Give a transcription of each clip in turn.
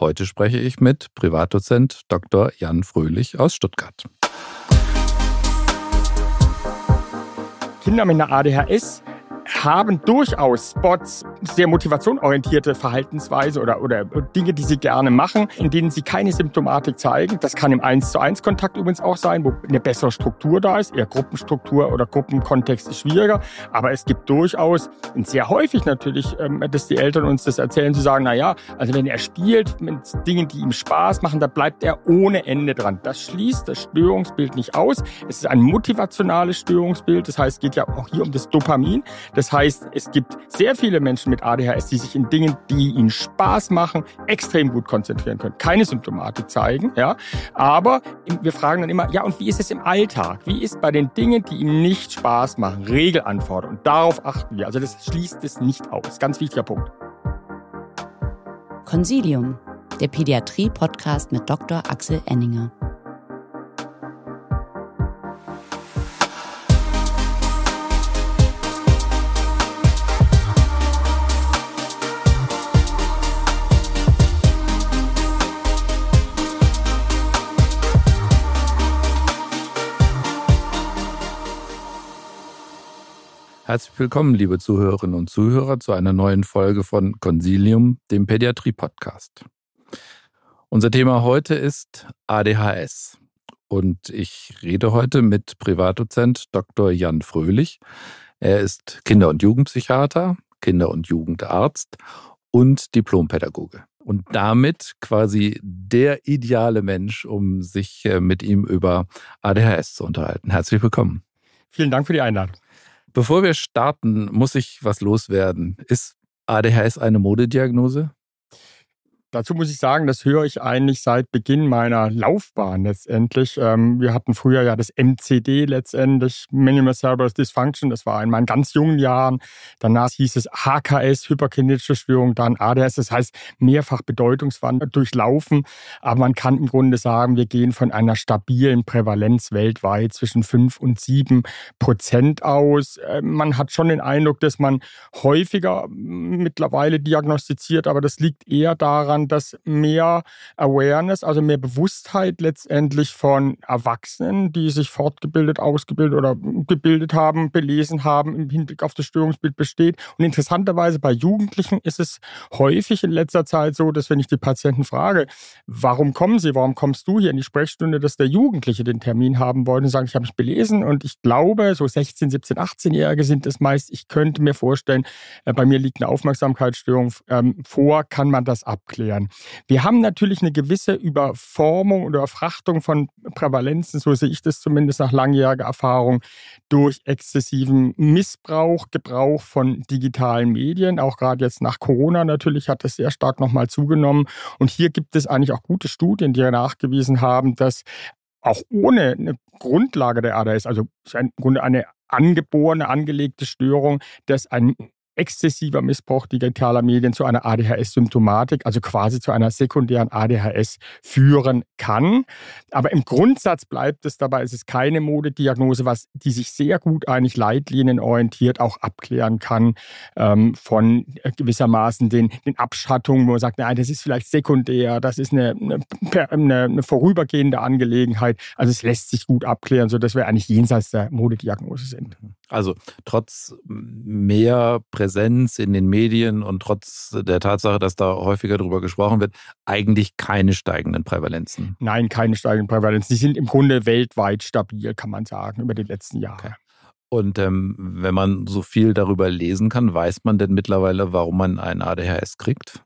Heute spreche ich mit Privatdozent Dr. Jan Fröhlich aus Stuttgart. Kinder mit einer ADHS haben durchaus Spots, sehr motivationorientierte Verhaltensweise oder, oder Dinge, die sie gerne machen, in denen sie keine Symptomatik zeigen. Das kann im 1 zu 1 Kontakt übrigens auch sein, wo eine bessere Struktur da ist. Eher Gruppenstruktur oder Gruppenkontext ist schwieriger. Aber es gibt durchaus, und sehr häufig natürlich, ähm, dass die Eltern uns das erzählen, sie sagen, na ja, also wenn er spielt mit Dingen, die ihm Spaß machen, da bleibt er ohne Ende dran. Das schließt das Störungsbild nicht aus. Es ist ein motivationales Störungsbild. Das heißt, es geht ja auch hier um das Dopamin. Das heißt, es gibt sehr viele Menschen mit ADHS, die sich in Dingen, die ihnen Spaß machen, extrem gut konzentrieren können. Keine Symptomatik zeigen, ja. Aber wir fragen dann immer, ja, und wie ist es im Alltag? Wie ist bei den Dingen, die ihm nicht Spaß machen, Regelanforderungen? Und darauf achten wir. Also das schließt es nicht aus. Ganz wichtiger Punkt. Consilium, der Pädiatrie-Podcast mit Dr. Axel Enninger. Herzlich willkommen, liebe Zuhörerinnen und Zuhörer, zu einer neuen Folge von Consilium, dem Pädiatrie-Podcast. Unser Thema heute ist ADHS. Und ich rede heute mit Privatdozent Dr. Jan Fröhlich. Er ist Kinder- und Jugendpsychiater, Kinder- und Jugendarzt und Diplompädagoge. Und damit quasi der ideale Mensch, um sich äh, mit ihm über ADHS zu unterhalten. Herzlich willkommen. Vielen Dank für die Einladung. Bevor wir starten, muss ich was loswerden. Ist ADHS eine Modediagnose? Dazu muss ich sagen, das höre ich eigentlich seit Beginn meiner Laufbahn letztendlich. Ähm, wir hatten früher ja das MCD letztendlich, Minimal Cerebral Dysfunction, das war in meinen ganz jungen Jahren. Danach hieß es HKS, hyperkinetische Störung, dann ADS, das heißt mehrfach Bedeutungswandel durchlaufen. Aber man kann im Grunde sagen, wir gehen von einer stabilen Prävalenz weltweit zwischen 5 und 7 Prozent aus. Äh, man hat schon den Eindruck, dass man häufiger mittlerweile diagnostiziert, aber das liegt eher daran, daran, dass mehr Awareness, also mehr Bewusstheit letztendlich von Erwachsenen, die sich fortgebildet, ausgebildet oder gebildet haben, belesen haben, im Hinblick auf das Störungsbild besteht. Und interessanterweise bei Jugendlichen ist es häufig in letzter Zeit so, dass wenn ich die Patienten frage, warum kommen sie, warum kommst du hier in die Sprechstunde, dass der Jugendliche den Termin haben wollte und sagen, ich habe mich belesen und ich glaube, so 16, 17, 18-Jährige sind es meist. Ich könnte mir vorstellen, äh, bei mir liegt eine Aufmerksamkeitsstörung ähm, vor, kann man das abklären erklären. Wir haben natürlich eine gewisse Überformung oder Überfrachtung von Prävalenzen, so sehe ich das zumindest nach langjähriger Erfahrung, durch exzessiven Missbrauch, Gebrauch von digitalen Medien. Auch gerade jetzt nach Corona natürlich hat das sehr stark nochmal zugenommen. Und hier gibt es eigentlich auch gute Studien, die nachgewiesen haben, dass auch ohne eine Grundlage der ADHS, also im Grunde eine angeborene, angelegte Störung, dass ein exzessiver Missbrauch digitaler Medien zu einer ADHS-Symptomatik, also quasi zu einer sekundären ADHS führen kann. Aber im Grundsatz bleibt es dabei, es ist keine Modediagnose, was die sich sehr gut eigentlich leitlinienorientiert auch abklären kann ähm, von gewissermaßen den, den Abschattungen, wo man sagt, nein, das ist vielleicht sekundär, das ist eine, eine, eine, vorübergehende Angelegenheit. Also es lässt sich gut abklären, sodass wir eigentlich jenseits der Modediagnose sind. Also trotz mehr Präsenz in den Medien und trotz der Tatsache, dass da häufiger darüber gesprochen wird, eigentlich keine steigenden Prävalenzen. Nein, keine steigenden Prävalenzen. Die sind im Grunde weltweit stabil, kann man sagen, über die letzten Jahre. Okay. Und ähm, wenn man so viel darüber lesen kann, weiß man denn mittlerweile, warum man ein ADHS kriegt?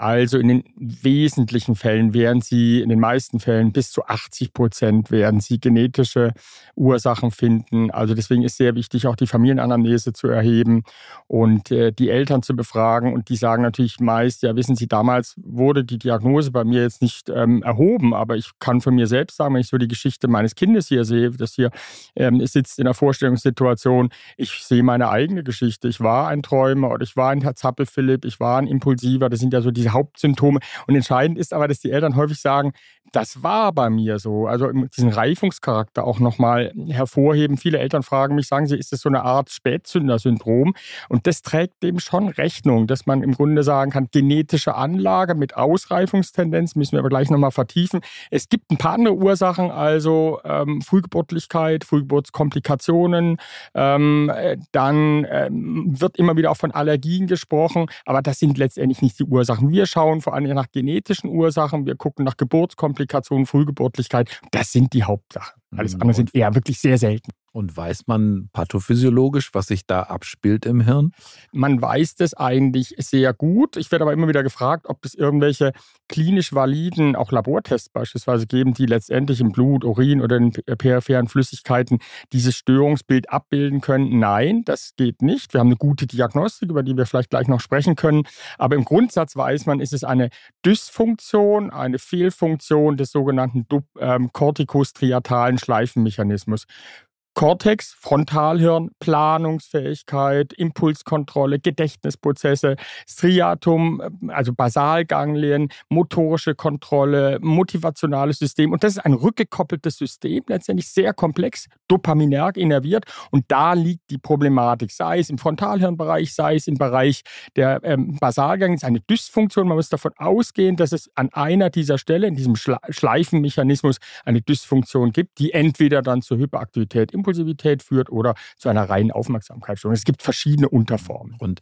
Also in den wesentlichen Fällen werden Sie, in den meisten Fällen bis zu 80 Prozent werden Sie genetische Ursachen finden. Also deswegen ist sehr wichtig, auch die Familienanamnese zu erheben und äh, die Eltern zu befragen. Und die sagen natürlich meist, ja, wissen Sie, damals wurde die Diagnose bei mir jetzt nicht ähm, erhoben, aber ich kann von mir selbst sagen, wenn ich so die Geschichte meines Kindes hier sehe, das hier ähm, sitzt in der Vorstellungssitzung Situation. Ich sehe meine eigene Geschichte. Ich war ein Träumer oder ich war ein Zappel-Philipp, ich war ein Impulsiver. Das sind ja so diese Hauptsymptome. Und entscheidend ist aber, dass die Eltern häufig sagen, das war bei mir so. Also diesen Reifungscharakter auch nochmal hervorheben. Viele Eltern fragen mich, sagen sie, ist das so eine Art Spätzünder-Syndrom? Und das trägt dem schon Rechnung, dass man im Grunde sagen kann, genetische Anlage mit Ausreifungstendenz, müssen wir aber gleich nochmal vertiefen. Es gibt ein paar andere Ursachen, also ähm, Frühgeburtlichkeit, Frühgeburtskomplikationen, ähm, äh, dann ähm, wird immer wieder auch von Allergien gesprochen, aber das sind letztendlich nicht die Ursachen. Wir schauen vor allem nach genetischen Ursachen, wir gucken nach Geburtskomplikationen, Komplikationen, Frühgeburtlichkeit, das sind die Hauptsachen. Alles mhm. andere sind eher wirklich sehr selten. Und weiß man pathophysiologisch, was sich da abspielt im Hirn? Man weiß das eigentlich sehr gut. Ich werde aber immer wieder gefragt, ob es irgendwelche klinisch validen, auch Labortests beispielsweise geben, die letztendlich im Blut, Urin oder in peripheren Flüssigkeiten dieses Störungsbild abbilden können. Nein, das geht nicht. Wir haben eine gute Diagnostik, über die wir vielleicht gleich noch sprechen können. Aber im Grundsatz weiß man, ist es eine Dysfunktion, eine Fehlfunktion des sogenannten ähm, kortikostriatalen Schleifenmechanismus. Cortex, Frontalhirn, Planungsfähigkeit, Impulskontrolle, Gedächtnisprozesse, Striatum, also Basalganglien, motorische Kontrolle, motivationales System. Und das ist ein rückgekoppeltes System, letztendlich sehr komplex, dopaminerg innerviert. Und da liegt die Problematik, sei es im Frontalhirnbereich, sei es im Bereich der ähm, Basalganglien. Es ist eine Dysfunktion. Man muss davon ausgehen, dass es an einer dieser Stelle, in diesem Schleifenmechanismus, eine Dysfunktion gibt, die entweder dann zur Hyperaktivität Impulsivität führt oder zu einer reinen Aufmerksamkeitsstörung. Es gibt verschiedene Unterformen. Und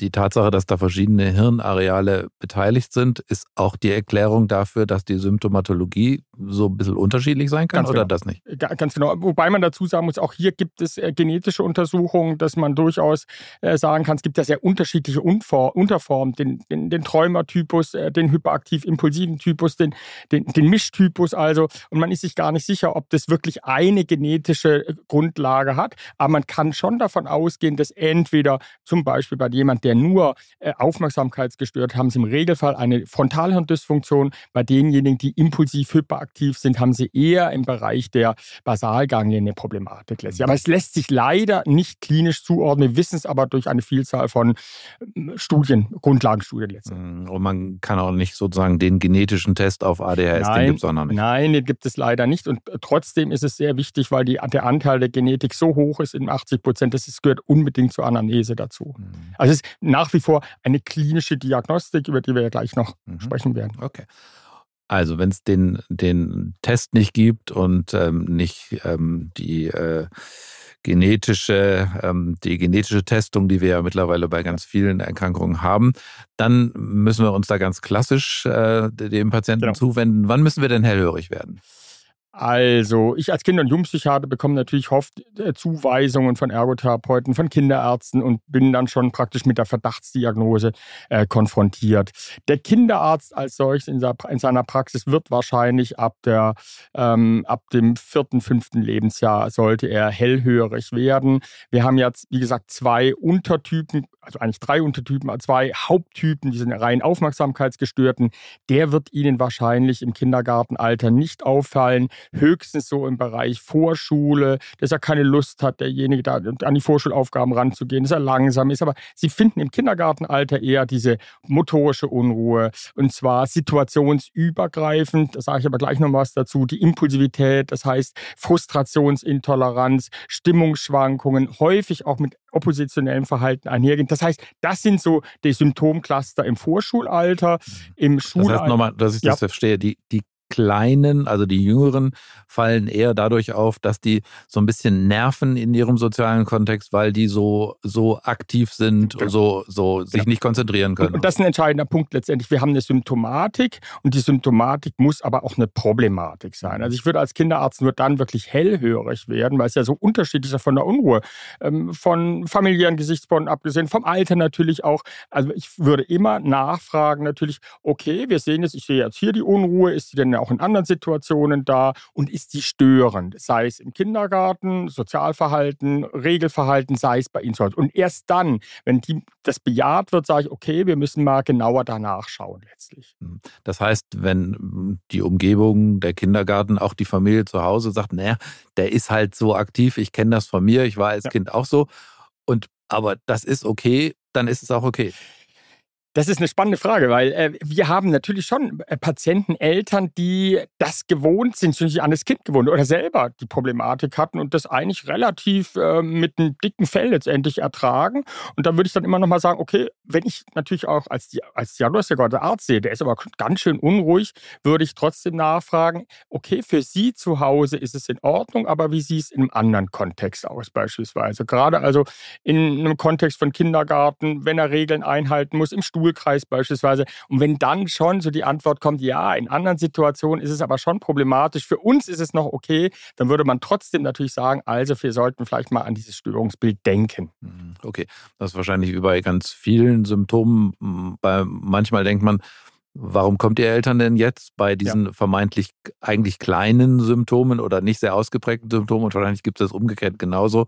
die Tatsache, dass da verschiedene Hirnareale beteiligt sind, ist auch die Erklärung dafür, dass die Symptomatologie so ein bisschen unterschiedlich sein kann Ganz oder genau. das nicht? Ganz genau. Wobei man dazu sagen muss, auch hier gibt es äh, genetische Untersuchungen, dass man durchaus äh, sagen kann, es gibt ja sehr unterschiedliche Unterformen, den, den, den Träumertypus, äh, den hyperaktiv-impulsiven Typus, den, den, den Mischtypus also. Und man ist sich gar nicht sicher, ob das wirklich eine genetische Grundlage hat. Aber man kann schon davon ausgehen, dass entweder zum Beispiel bei jemand, der nur äh, Aufmerksamkeitsgestört haben sie im Regelfall eine Frontalhirndysfunktion. Bei denjenigen, die impulsiv hyperaktiv sind, haben sie eher im Bereich der Basalganglien eine Problematik letztlich. Aber es lässt sich leider nicht klinisch zuordnen. Wir wissen es aber durch eine Vielzahl von ähm, Studien, Grundlagenstudien letztlich. Mhm. Und man kann auch nicht sozusagen den genetischen Test auf ADHS, nein, den gibt es auch noch nicht. Nein, den gibt es leider nicht. Und äh, trotzdem ist es sehr wichtig, weil die, der Anteil der Genetik so hoch ist in 80 Prozent, das gehört unbedingt zur Anamnese dazu. Mhm. Also es ist nach wie vor eine klinische Diagnostik, über die wir ja gleich noch mhm. sprechen werden. Okay. Also wenn es den, den Test nicht gibt und ähm, nicht ähm, die äh, genetische, ähm, die genetische Testung, die wir ja mittlerweile bei ganz vielen Erkrankungen haben, dann müssen wir uns da ganz klassisch äh, dem Patienten genau. zuwenden. Wann müssen wir denn hellhörig werden? Also, ich als Kinder- und Jugendpsychiater bekomme natürlich oft äh, Zuweisungen von Ergotherapeuten, von Kinderärzten und bin dann schon praktisch mit der Verdachtsdiagnose äh, konfrontiert. Der Kinderarzt als solches in, in, seiner Praxis wird wahrscheinlich ab, der, ähm, ab dem vierten, fünften Lebensjahr sollte er hellhörig werden. Wir haben jetzt, wie gesagt, zwei Untertypen, also eigentlich drei Untertypen, zwei Haupttypen, die sind rein Aufmerksamkeitsgestörten. Der wird Ihnen wahrscheinlich im Kindergartenalter nicht auffallen höchstens so im Bereich Vorschule, dass er keine Lust hat, derjenige da an die Vorschulaufgaben ranzugehen, dass er langsam ist. Aber sie finden im Kindergartenalter eher diese motorische Unruhe und zwar situationsübergreifend. Da sage ich aber gleich noch was dazu. Die Impulsivität, das heißt Frustrationsintoleranz, Stimmungsschwankungen, häufig auch mit oppositionellem Verhalten einhergehen. Das heißt, das sind so die Symptomcluster im Vorschulalter, im Schulalter. Das heißt nochmal, dass ich das ja. verstehe, die, die Kleinen, also die Jüngeren, fallen eher dadurch auf, dass die so ein bisschen nerven in ihrem sozialen Kontext, weil die so, so aktiv sind, genau. so, so sich genau. nicht konzentrieren können. Und das ist ein entscheidender Punkt letztendlich. Wir haben eine Symptomatik und die Symptomatik muss aber auch eine Problematik sein. Also ich würde als Kinderarzt nur dann wirklich hellhörig werden, weil es ja so unterschiedlich ist von der Unruhe. Ähm, von familiären Gesichtspunkten abgesehen, vom Alter natürlich auch. Also ich würde immer nachfragen natürlich, okay, wir sehen jetzt, ich sehe jetzt hier die Unruhe, ist die denn auch auch in anderen Situationen da und ist die störend, sei es im Kindergarten, Sozialverhalten, Regelverhalten, sei es bei Ihnen zu Hause. Und erst dann, wenn die, das bejaht wird, sage ich, okay, wir müssen mal genauer danach schauen letztlich. Hm. Das heißt, wenn die Umgebung, der Kindergarten, auch die Familie zu Hause sagt, naja, der ist halt so aktiv, ich kenne das von mir, ich war als ja. Kind auch so. Und aber das ist okay, dann ist es auch okay. Das ist eine spannende Frage, weil äh, wir haben natürlich schon äh, Patienten, Eltern, die das gewohnt sind, sich an das Kind gewohnt oder selber die Problematik hatten und das eigentlich relativ äh, mit einem dicken Fell letztendlich ertragen. Und da würde ich dann immer noch mal sagen, okay, wenn ich natürlich auch als, als Diagnostiker oder Arzt sehe, der ist aber ganz schön unruhig, würde ich trotzdem nachfragen, okay, für Sie zu Hause ist es in Ordnung, aber wie sieht es in einem anderen Kontext aus beispielsweise? Gerade also in einem Kontext von Kindergarten, wenn er Regeln einhalten muss, im Stuhl Schulkreis beispielsweise. Und wenn dann schon so die Antwort kommt, ja, in anderen Situationen ist es aber schon problematisch, für uns ist es noch okay, dann würde man trotzdem natürlich sagen, also wir sollten vielleicht mal an dieses Störungsbild denken. Mhm, okay, das ist wahrscheinlich wie bei ganz vielen Symptomen. Bei, manchmal denkt man, Warum kommt ihr Eltern denn jetzt bei diesen ja. vermeintlich eigentlich kleinen Symptomen oder nicht sehr ausgeprägten Symptomen? Und wahrscheinlich gibt es das umgekehrt genauso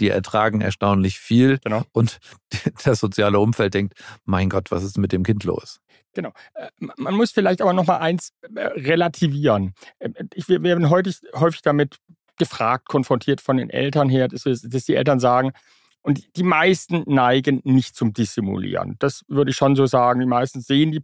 die ertragen erstaunlich viel. Genau. Und das soziale Umfeld denkt, mein Gott, was ist mit dem Kind los? Genau. Äh, man muss vielleicht aber noch mal eins äh, relativieren. Äh, wir werden häufig, häufig damit gefragt, konfrontiert von den Eltern her, dass die Eltern sagen, und die meisten neigen nicht zum Dissimulieren. Das würde ich schon so sagen. Die meisten sehen die,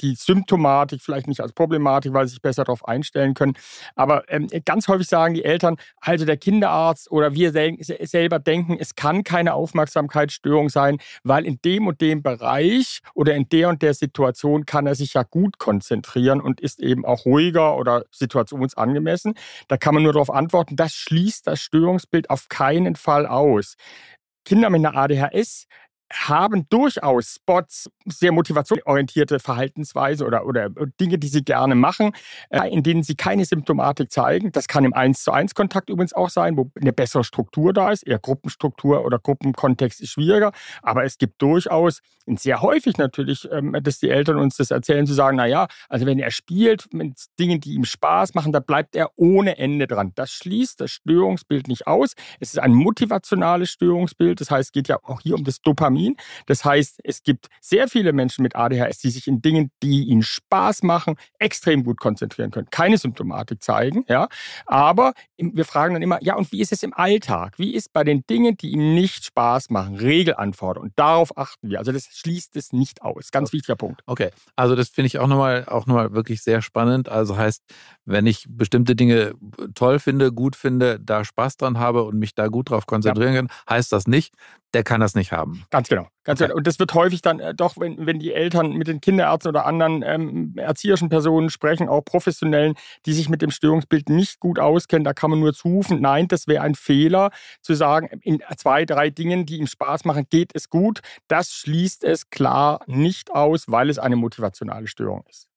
die Symptomatik vielleicht nicht als Problematik, weil sie sich besser darauf einstellen können. Aber ähm, ganz häufig sagen die Eltern, also der Kinderarzt oder wir sel selber denken, es kann keine Aufmerksamkeitsstörung sein, weil in dem und dem Bereich oder in der und der Situation kann er sich ja gut konzentrieren und ist eben auch ruhiger oder situationsangemessen. Da kann man nur darauf antworten, das schließt das Störungsbild auf keinen Fall aus. Kinder mit einer ADHS haben durchaus Spots, sehr motivationsorientierte Verhaltensweise oder, oder Dinge, die sie gerne machen, äh, in denen sie keine Symptomatik zeigen. Das kann im 1 zu 1 Kontakt übrigens auch sein, wo eine bessere Struktur da ist. Eher Gruppenstruktur oder Gruppenkontext ist schwieriger. Aber es gibt durchaus, und sehr häufig natürlich, ähm, dass die Eltern uns das erzählen, zu sagen, naja, also wenn er spielt mit Dingen, die ihm Spaß machen, da bleibt er ohne Ende dran. Das schließt das Störungsbild nicht aus. Es ist ein motivationales Störungsbild. Das heißt, es geht ja auch hier um das Dopamin Dopamin. Das heißt, es gibt sehr viele Menschen mit ADHS, die sich in Dingen, die ihnen Spaß machen, extrem gut konzentrieren können. Keine Symptomatik zeigen, ja. Aber wir fragen dann immer, ja, und wie ist es im Alltag? Wie ist bei den Dingen, die ihnen nicht Spaß machen, Regelanforderungen? Und darauf achten wir. Also das schließt es nicht aus. Ganz wichtiger Punkt. Okay, also das finde ich auch nochmal auch noch mal wirklich sehr spannend. Also heißt, wenn ich bestimmte Dinge toll finde, gut finde, da Spaß dran habe und mich da gut drauf konzentrieren ja. kann, heißt das nicht, der kann das nicht haben. Ganz genau. Ganz okay. genau. Und das wird häufig dann äh, doch, wenn, wenn die Eltern mit den Kinderärzten oder anderen ähm, erzieherischen Personen sprechen, auch professionellen, die sich mit dem Störungsbild nicht gut auskennen, da kann man nur zurufen, nein, das wäre ein Fehler, zu sagen, in zwei, drei Dingen, die ihm Spaß machen, geht es gut. Das schließt es klar nicht aus, weil es eine motivationale Störung ist.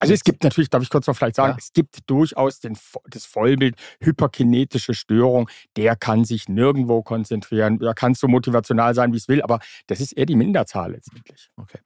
Also es gibt natürlich, darf ich kurz noch vielleicht sagen, ja. es gibt durchaus den, das Vollbild hyperkinetische Störung. Der kann sich nirgendwo konzentrieren. Da kann es so motivational sein, wie es will, aber das ist eher die Minderzahl letztendlich. Okay.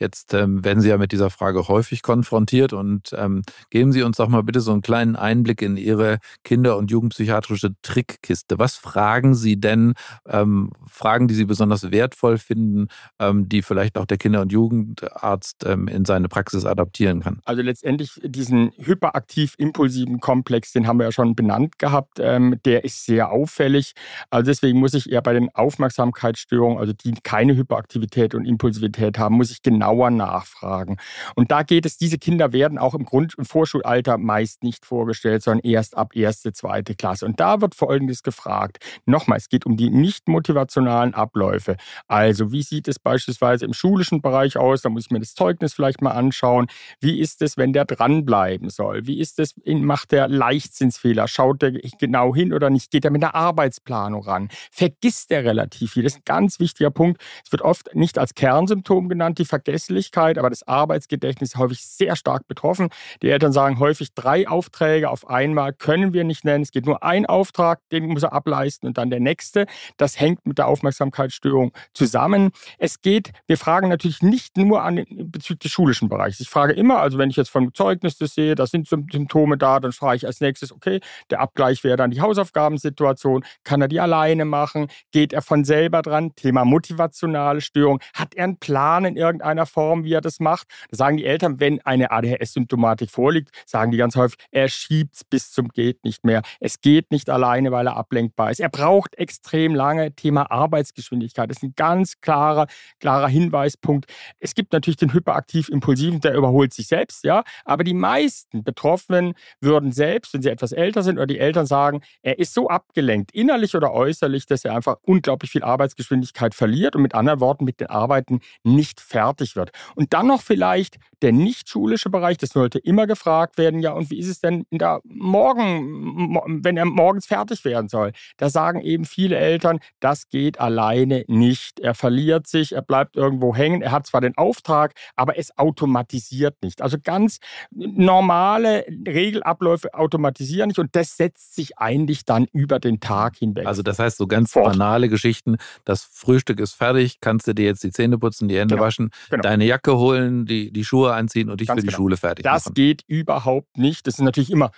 Jetzt ähm, werden Sie ja mit dieser Frage häufig konfrontiert und ähm, geben Sie uns doch mal bitte so einen kleinen Einblick in Ihre Kinder- und Jugendpsychiatrische Trickkiste. Was fragen Sie denn? Ähm, Fragen, die Sie besonders wertvoll finden, ähm, die vielleicht auch der Kinder- und Jugendarzt ähm, in seine Praxis adaptieren kann? Also letztendlich diesen hyperaktiv-impulsiven Komplex, den haben wir ja schon benannt gehabt, ähm, der ist sehr auffällig. Also deswegen muss ich eher bei den Aufmerksamkeitsstörungen, also die keine Hyperaktivität und Impulsivität haben, muss ich genau genauer nachfragen. Und da geht es, diese Kinder werden auch im Grund- und Vorschulalter meist nicht vorgestellt, sondern erst ab erste, zweite Klasse. Und da wird Folgendes gefragt. Nochmal, es geht um die nicht motivationalen Abläufe. Also, wie sieht es beispielsweise im schulischen Bereich aus? Da muss ich mir das Zeugnis vielleicht mal anschauen. Wie ist es, wenn der dranbleiben soll? Wie ist es, macht der Leichtsinnsfehler? Schaut der genau hin oder nicht? Geht er mit der Arbeitsplanung ran? Vergisst er relativ viel? Das ist ein ganz wichtiger Punkt. Es wird oft nicht als Kernsymptom genannt, die Vergesslichkeit Vergesslichkeit, aber das Arbeitsgedächtnis ist häufig sehr stark betroffen. Die Eltern sagen häufig, drei Aufträge auf einmal können wir nicht nennen. Es geht nur ein Auftrag, den muss er ableisten und dann der nächste. Das hängt mit der Aufmerksamkeitsstörung zusammen. Es geht, wir fragen natürlich nicht nur an bezüglich des schulischen Bereichs. Ich frage immer, also wenn ich jetzt vom Zeugnis das sehe, da sind Symptome da, dann frage ich als nächstes, okay, der Abgleich wäre dann die Hausaufgabensituation. Kann er die alleine machen? Geht er von selber dran? Thema motivationale Störung. Hat er einen Plan in irgendeiner Form, wie er das macht? Da sagen die Eltern, wenn eine ADHS-Symptomatik vorliegt, sagen die ganz häufig, er schiebt es bis zum geht nicht mehr. Es geht nicht alleine, weil er ablenkbar ist. Er braucht extrem lange. Thema Arbeitsgeschwindigkeit. Das ist ein ganz klarer, klarer Hinweispunkt. Es gibt natürlich den hyperaktiv-impulsiven, der überholt sich selbst, ja. Aber die meisten Betroffenen würden selbst, wenn sie etwas älter sind oder die Eltern sagen, er ist so abgelenkt, innerlich oder äußerlich, dass er einfach unglaublich viel Arbeitsgeschwindigkeit verliert und mit anderen Worten mit den Arbeiten nicht fertig wird. Und dann noch vielleicht der nicht schulische Bereich, das sollte immer gefragt werden, ja, und wie ist es denn in der Morgen, wenn er morgens fertig werden soll? Da sagen eben viele Eltern, das geht alleine nicht. Er verliert sich, er bleibt irgendwo hängen, er hat zwar den Auftrag, aber es automatisiert nicht. Also ganz normale Regelabläufe automatisieren nicht und das setzt sich eigentlich dann über den Tag hinweg. Also das heißt so ganz fort. banale Geschichten, das Frühstück ist fertig, kannst du dir jetzt die Zähne putzen, die Hände genau. waschen, genau. Deine Jacke holen, die, die Schuhe anziehen und dich ganz für die genau. Schule fertig das machen. Das geht überhaupt nicht. Das ist natürlich immer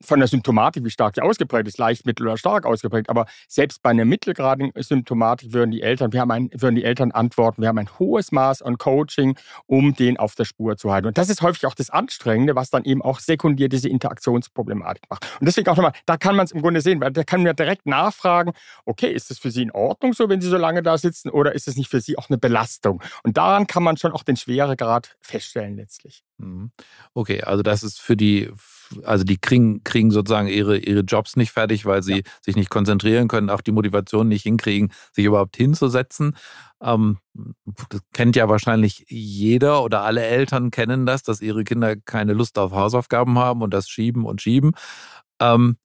von der Symptomatik, wie stark die ausgeprägt ist, leicht, mittel oder stark ausgeprägt. Aber selbst bei einer mittelgradigen Symptomatik würden die Eltern, wir haben ein, würden die Eltern antworten, wir haben ein hohes Maß an Coaching, um den auf der Spur zu halten. Und das ist häufig auch das Anstrengende, was dann eben auch sekundiert diese Interaktionsproblematik macht. Und deswegen auch nochmal, da kann man es im Grunde sehen, weil da kann man ja direkt nachfragen, okay, ist das für Sie in Ordnung so, wenn Sie so lange da sitzen, oder ist es nicht für Sie auch eine Belastung? Und daran kann man schon auch den Schweregrad feststellen letztlich. Mhm. Okay, also das ist für die also die kriegen, kriegen sozusagen ihre, ihre Jobs nicht fertig, weil sie ja. sich nicht konzentrieren können, auch die Motivation nicht hinkriegen, sich überhaupt hinzusetzen. Ähm, das kennt ja wahrscheinlich jeder oder alle Eltern kennen das, dass ihre Kinder keine Lust auf Hausaufgaben haben und das schieben und schieben. Ähm,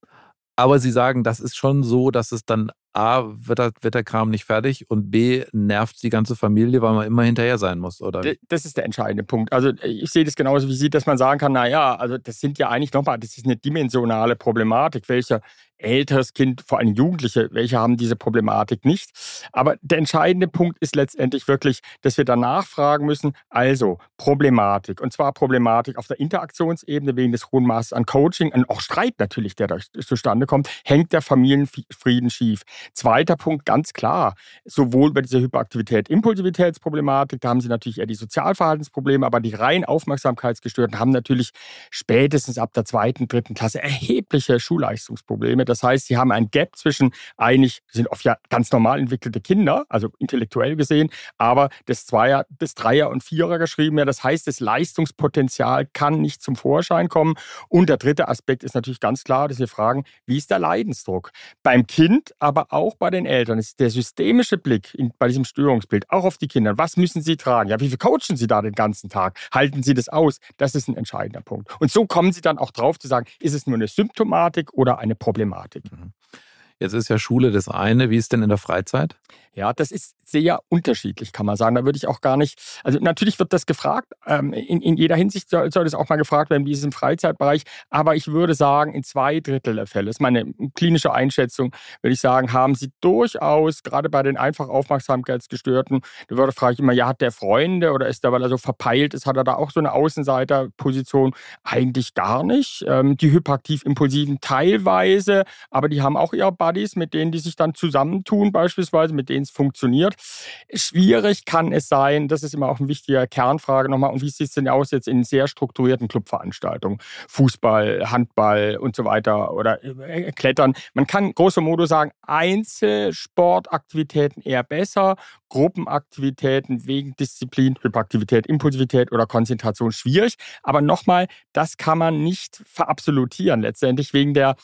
aber sie sagen, das ist schon so, dass es dann A, wird der, wird der Kram nicht fertig und B, nervt die ganze Familie, weil man immer hinterher sein muss, oder? Das ist der entscheidende Punkt. Also ich sehe das genauso wie Sie, dass man sagen kann, naja, also das sind ja eigentlich nochmal, das ist eine dimensionale Problematik, welcher älteres Kind, vor allem Jugendliche, welche haben diese Problematik nicht. Aber der entscheidende Punkt ist letztendlich wirklich, dass wir danach fragen müssen, also Problematik. Und zwar Problematik auf der Interaktionsebene wegen des hohen Maßes an Coaching und auch Streit natürlich, der dadurch zustande kommt, hängt der Familienfrieden schief. Zweiter Punkt, ganz klar, sowohl bei dieser Hyperaktivität, Impulsivitätsproblematik, da haben sie natürlich eher die Sozialverhaltensprobleme, aber die rein Aufmerksamkeitsgestörten haben natürlich spätestens ab der zweiten, dritten Klasse erhebliche Schulleistungsprobleme. Das heißt, sie haben ein Gap zwischen eigentlich, sind oft ja ganz normal entwickelte Kinder, also intellektuell gesehen, aber das Zweier, das Dreier und Vierer geschrieben. Ja, das heißt, das Leistungspotenzial kann nicht zum Vorschein kommen. Und der dritte Aspekt ist natürlich ganz klar, dass wir fragen, wie ist der Leidensdruck? Beim Kind, aber auch bei den Eltern ist der systemische Blick in, bei diesem Störungsbild auch auf die Kinder. Was müssen sie tragen? Ja, wie viel coachen sie da den ganzen Tag? Halten sie das aus? Das ist ein entscheidender Punkt. Und so kommen sie dann auch drauf zu sagen, ist es nur eine Symptomatik oder eine Problematik? Mhm. Jetzt ist ja Schule das eine. Wie ist denn in der Freizeit? Ja, das ist sehr unterschiedlich, kann man sagen. Da würde ich auch gar nicht, also natürlich wird das gefragt, ähm, in, in jeder Hinsicht soll, soll das auch mal gefragt werden, wie ist es im Freizeitbereich, aber ich würde sagen, in zwei Drittel der Fälle, das ist meine klinische Einschätzung, würde ich sagen, haben sie durchaus, gerade bei den einfach Aufmerksamkeitsgestörten, da würde frage ich immer, ja, hat der Freunde oder ist der, weil er so verpeilt ist, hat er da auch so eine Außenseiterposition? Eigentlich gar nicht. Ähm, die hyperaktiv-impulsiven teilweise, aber die haben auch ihre Buddies, mit denen die sich dann zusammentun, beispielsweise, mit denen es funktioniert. Schwierig kann es sein, das ist immer auch eine wichtige Kernfrage nochmal, und wie sieht es denn aus jetzt in sehr strukturierten Clubveranstaltungen? Fußball, Handball und so weiter oder äh, Klettern. Man kann grosso modo sagen, Einzelsportaktivitäten eher besser, Gruppenaktivitäten wegen Disziplin, Hyperaktivität, Impulsivität oder Konzentration schwierig. Aber nochmal, das kann man nicht verabsolutieren letztendlich wegen der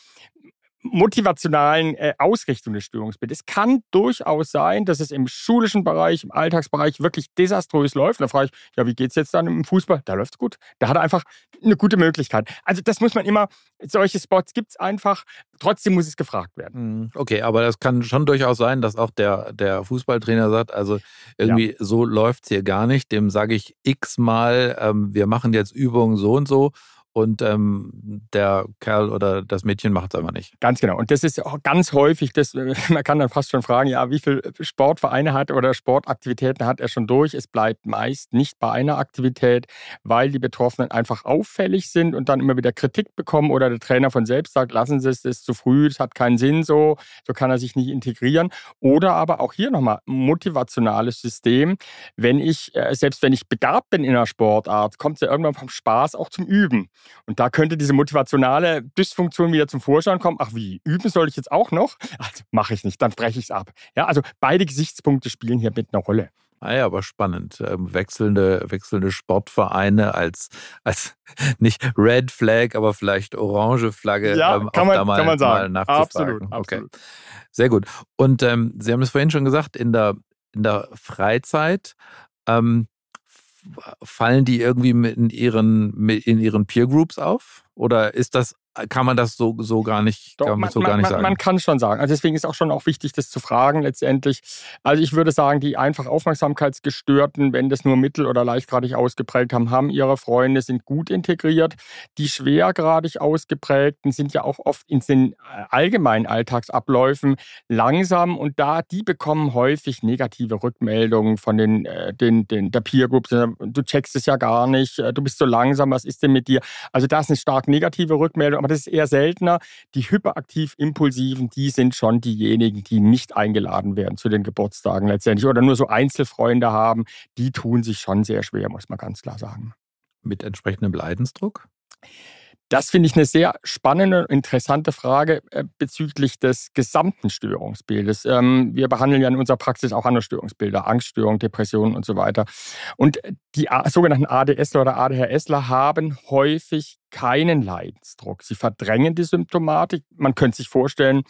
motivationalen äh, Ausrichtung des Störungsbildes. Es kann durchaus sein, dass es im schulischen Bereich, im Alltagsbereich wirklich desaströs läuft. Und da frage ich, ja, wie geht es jetzt dann im Fußball? Da läuft es gut. Da hat er einfach eine gute Möglichkeit. Also das muss man immer, solche Spots gibt es einfach, trotzdem muss es gefragt werden. Hm, okay, aber das kann schon durchaus sein, dass auch der, der Fußballtrainer sagt, also irgendwie ja. so läuft es hier gar nicht. Dem sage ich x-mal, ähm, wir machen jetzt Übungen so und so und ähm, der Kerl oder das Mädchen macht es aber nicht. Ganz genau. Und das ist auch ganz häufig, das, man kann dann fast schon fragen, ja, wie viele Sportvereine hat oder Sportaktivitäten hat er schon durch? Es bleibt meist nicht bei einer Aktivität, weil die Betroffenen einfach auffällig sind und dann immer wieder Kritik bekommen oder der Trainer von selbst sagt, lassen Sie es, das ist zu früh, das hat keinen Sinn so, so kann er sich nicht integrieren. Oder aber auch hier nochmal motivationales System. Wenn ich, äh, selbst wenn ich begabt bin in einer Sportart, kommt es ja irgendwann vom Spaß auch zum Üben. Und da könnte diese motivationale Dysfunktion wieder zum Vorschein kommen. Ach wie, üben soll ich jetzt auch noch? Also mache ich nicht, dann breche ich es ab. Ja, also beide Gesichtspunkte spielen hier mit einer Rolle. Ah ja, aber spannend. Ähm, wechselnde, wechselnde Sportvereine als, als nicht Red Flag, aber vielleicht orange Flagge. Ja, ähm, kann, man, mal, kann man sagen. Absolut, okay. absolut. Sehr gut. Und ähm, Sie haben es vorhin schon gesagt, in der, in der Freizeit ähm, fallen die irgendwie in ihren, in ihren Peer Groups auf? Oder ist das kann man das so, so gar nicht, Doch, kann man, so gar nicht man, sagen. Man kann schon sagen. Also deswegen ist auch schon auch wichtig, das zu fragen letztendlich. Also ich würde sagen, die einfach Aufmerksamkeitsgestörten, wenn das nur mittel- oder leichtgradig ausgeprägt haben, haben ihre Freunde, sind gut integriert. Die schwergradig ausgeprägten sind ja auch oft in den äh, allgemeinen Alltagsabläufen langsam und da, die bekommen häufig negative Rückmeldungen von den, äh, den, den der Peer Group. Du checkst es ja gar nicht, äh, du bist so langsam, was ist denn mit dir? Also da ist eine stark negative Rückmeldung aber das ist eher seltener. Die hyperaktiv-impulsiven, die sind schon diejenigen, die nicht eingeladen werden zu den Geburtstagen letztendlich oder nur so Einzelfreunde haben. Die tun sich schon sehr schwer, muss man ganz klar sagen. Mit entsprechendem Leidensdruck? Das finde ich eine sehr spannende, interessante Frage äh, bezüglich des gesamten Störungsbildes. Ähm, wir behandeln ja in unserer Praxis auch andere Störungsbilder, Angststörungen, Depressionen und so weiter. Und die sogenannten ADSler oder ADHSler haben häufig keinen Leidensdruck. Sie verdrängen die Symptomatik. Man könnte sich vorstellen,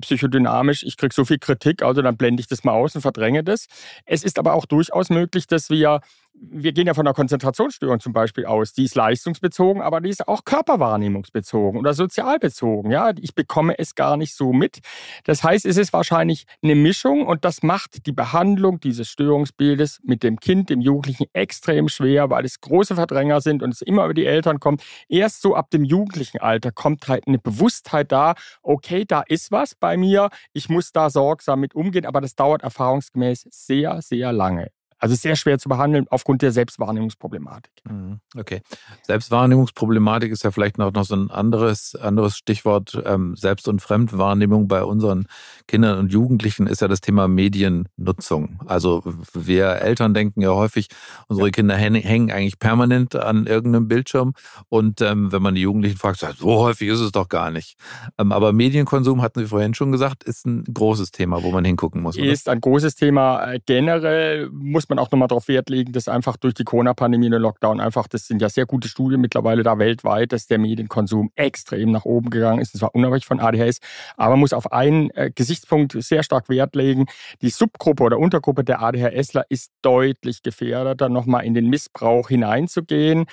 psychodynamisch, ich kriege so viel Kritik, also dann blende ich das mal aus und verdränge das. Es ist aber auch durchaus möglich, dass wir wir gehen ja von einer Konzentrationsstörung zum Beispiel aus. Die ist leistungsbezogen, aber die ist auch körperwahrnehmungsbezogen oder sozialbezogen. Ja, ich bekomme es gar nicht so mit. Das heißt, es ist wahrscheinlich eine Mischung und das macht die Behandlung dieses Störungsbildes mit dem Kind, dem Jugendlichen extrem schwer, weil es große Verdränger sind und es immer über die Eltern kommt. Erst so ab dem jugendlichen Alter kommt halt eine Bewusstheit da, okay, da ist was bei mir, ich muss da sorgsam mit umgehen, aber das dauert erfahrungsgemäß sehr, sehr lange. Also sehr schwer zu behandeln aufgrund der Selbstwahrnehmungsproblematik. Mhm, okay. Selbstwahrnehmungsproblematik ist ja vielleicht noch, noch so ein anderes, anderes Stichwort. Ähm, Selbst- und Fremdwahrnehmung bei unseren Kindern und Jugendlichen ist ja das Thema Mediennutzung. Also wir Eltern denken ja häufig, unsere Kinder hängen eigentlich permanent an irgendeinem Bildschirm. Und ähm, wenn man die Jugendlichen fragt, so häufig ist es doch gar nicht. Ähm, aber Medienkonsum, hatten Sie vorhin schon gesagt, ist ein großes Thema, wo man hingucken muss. Oder? Ist ein großes Thema. Äh, generell muss man auch nochmal darauf Wert legen, dass einfach durch die Corona-Pandemie und den Lockdown einfach, das sind ja sehr gute Studien mittlerweile da weltweit, dass der Medienkonsum extrem nach oben gegangen ist. Das war unabhängig von ADHS. Aber man muss auf einen äh, Gesichtspunkt sehr stark Wert legen. Die Subgruppe oder Untergruppe der ADHSler ist deutlich gefährdeter, nochmal in den Missbrauch hineinzugehen.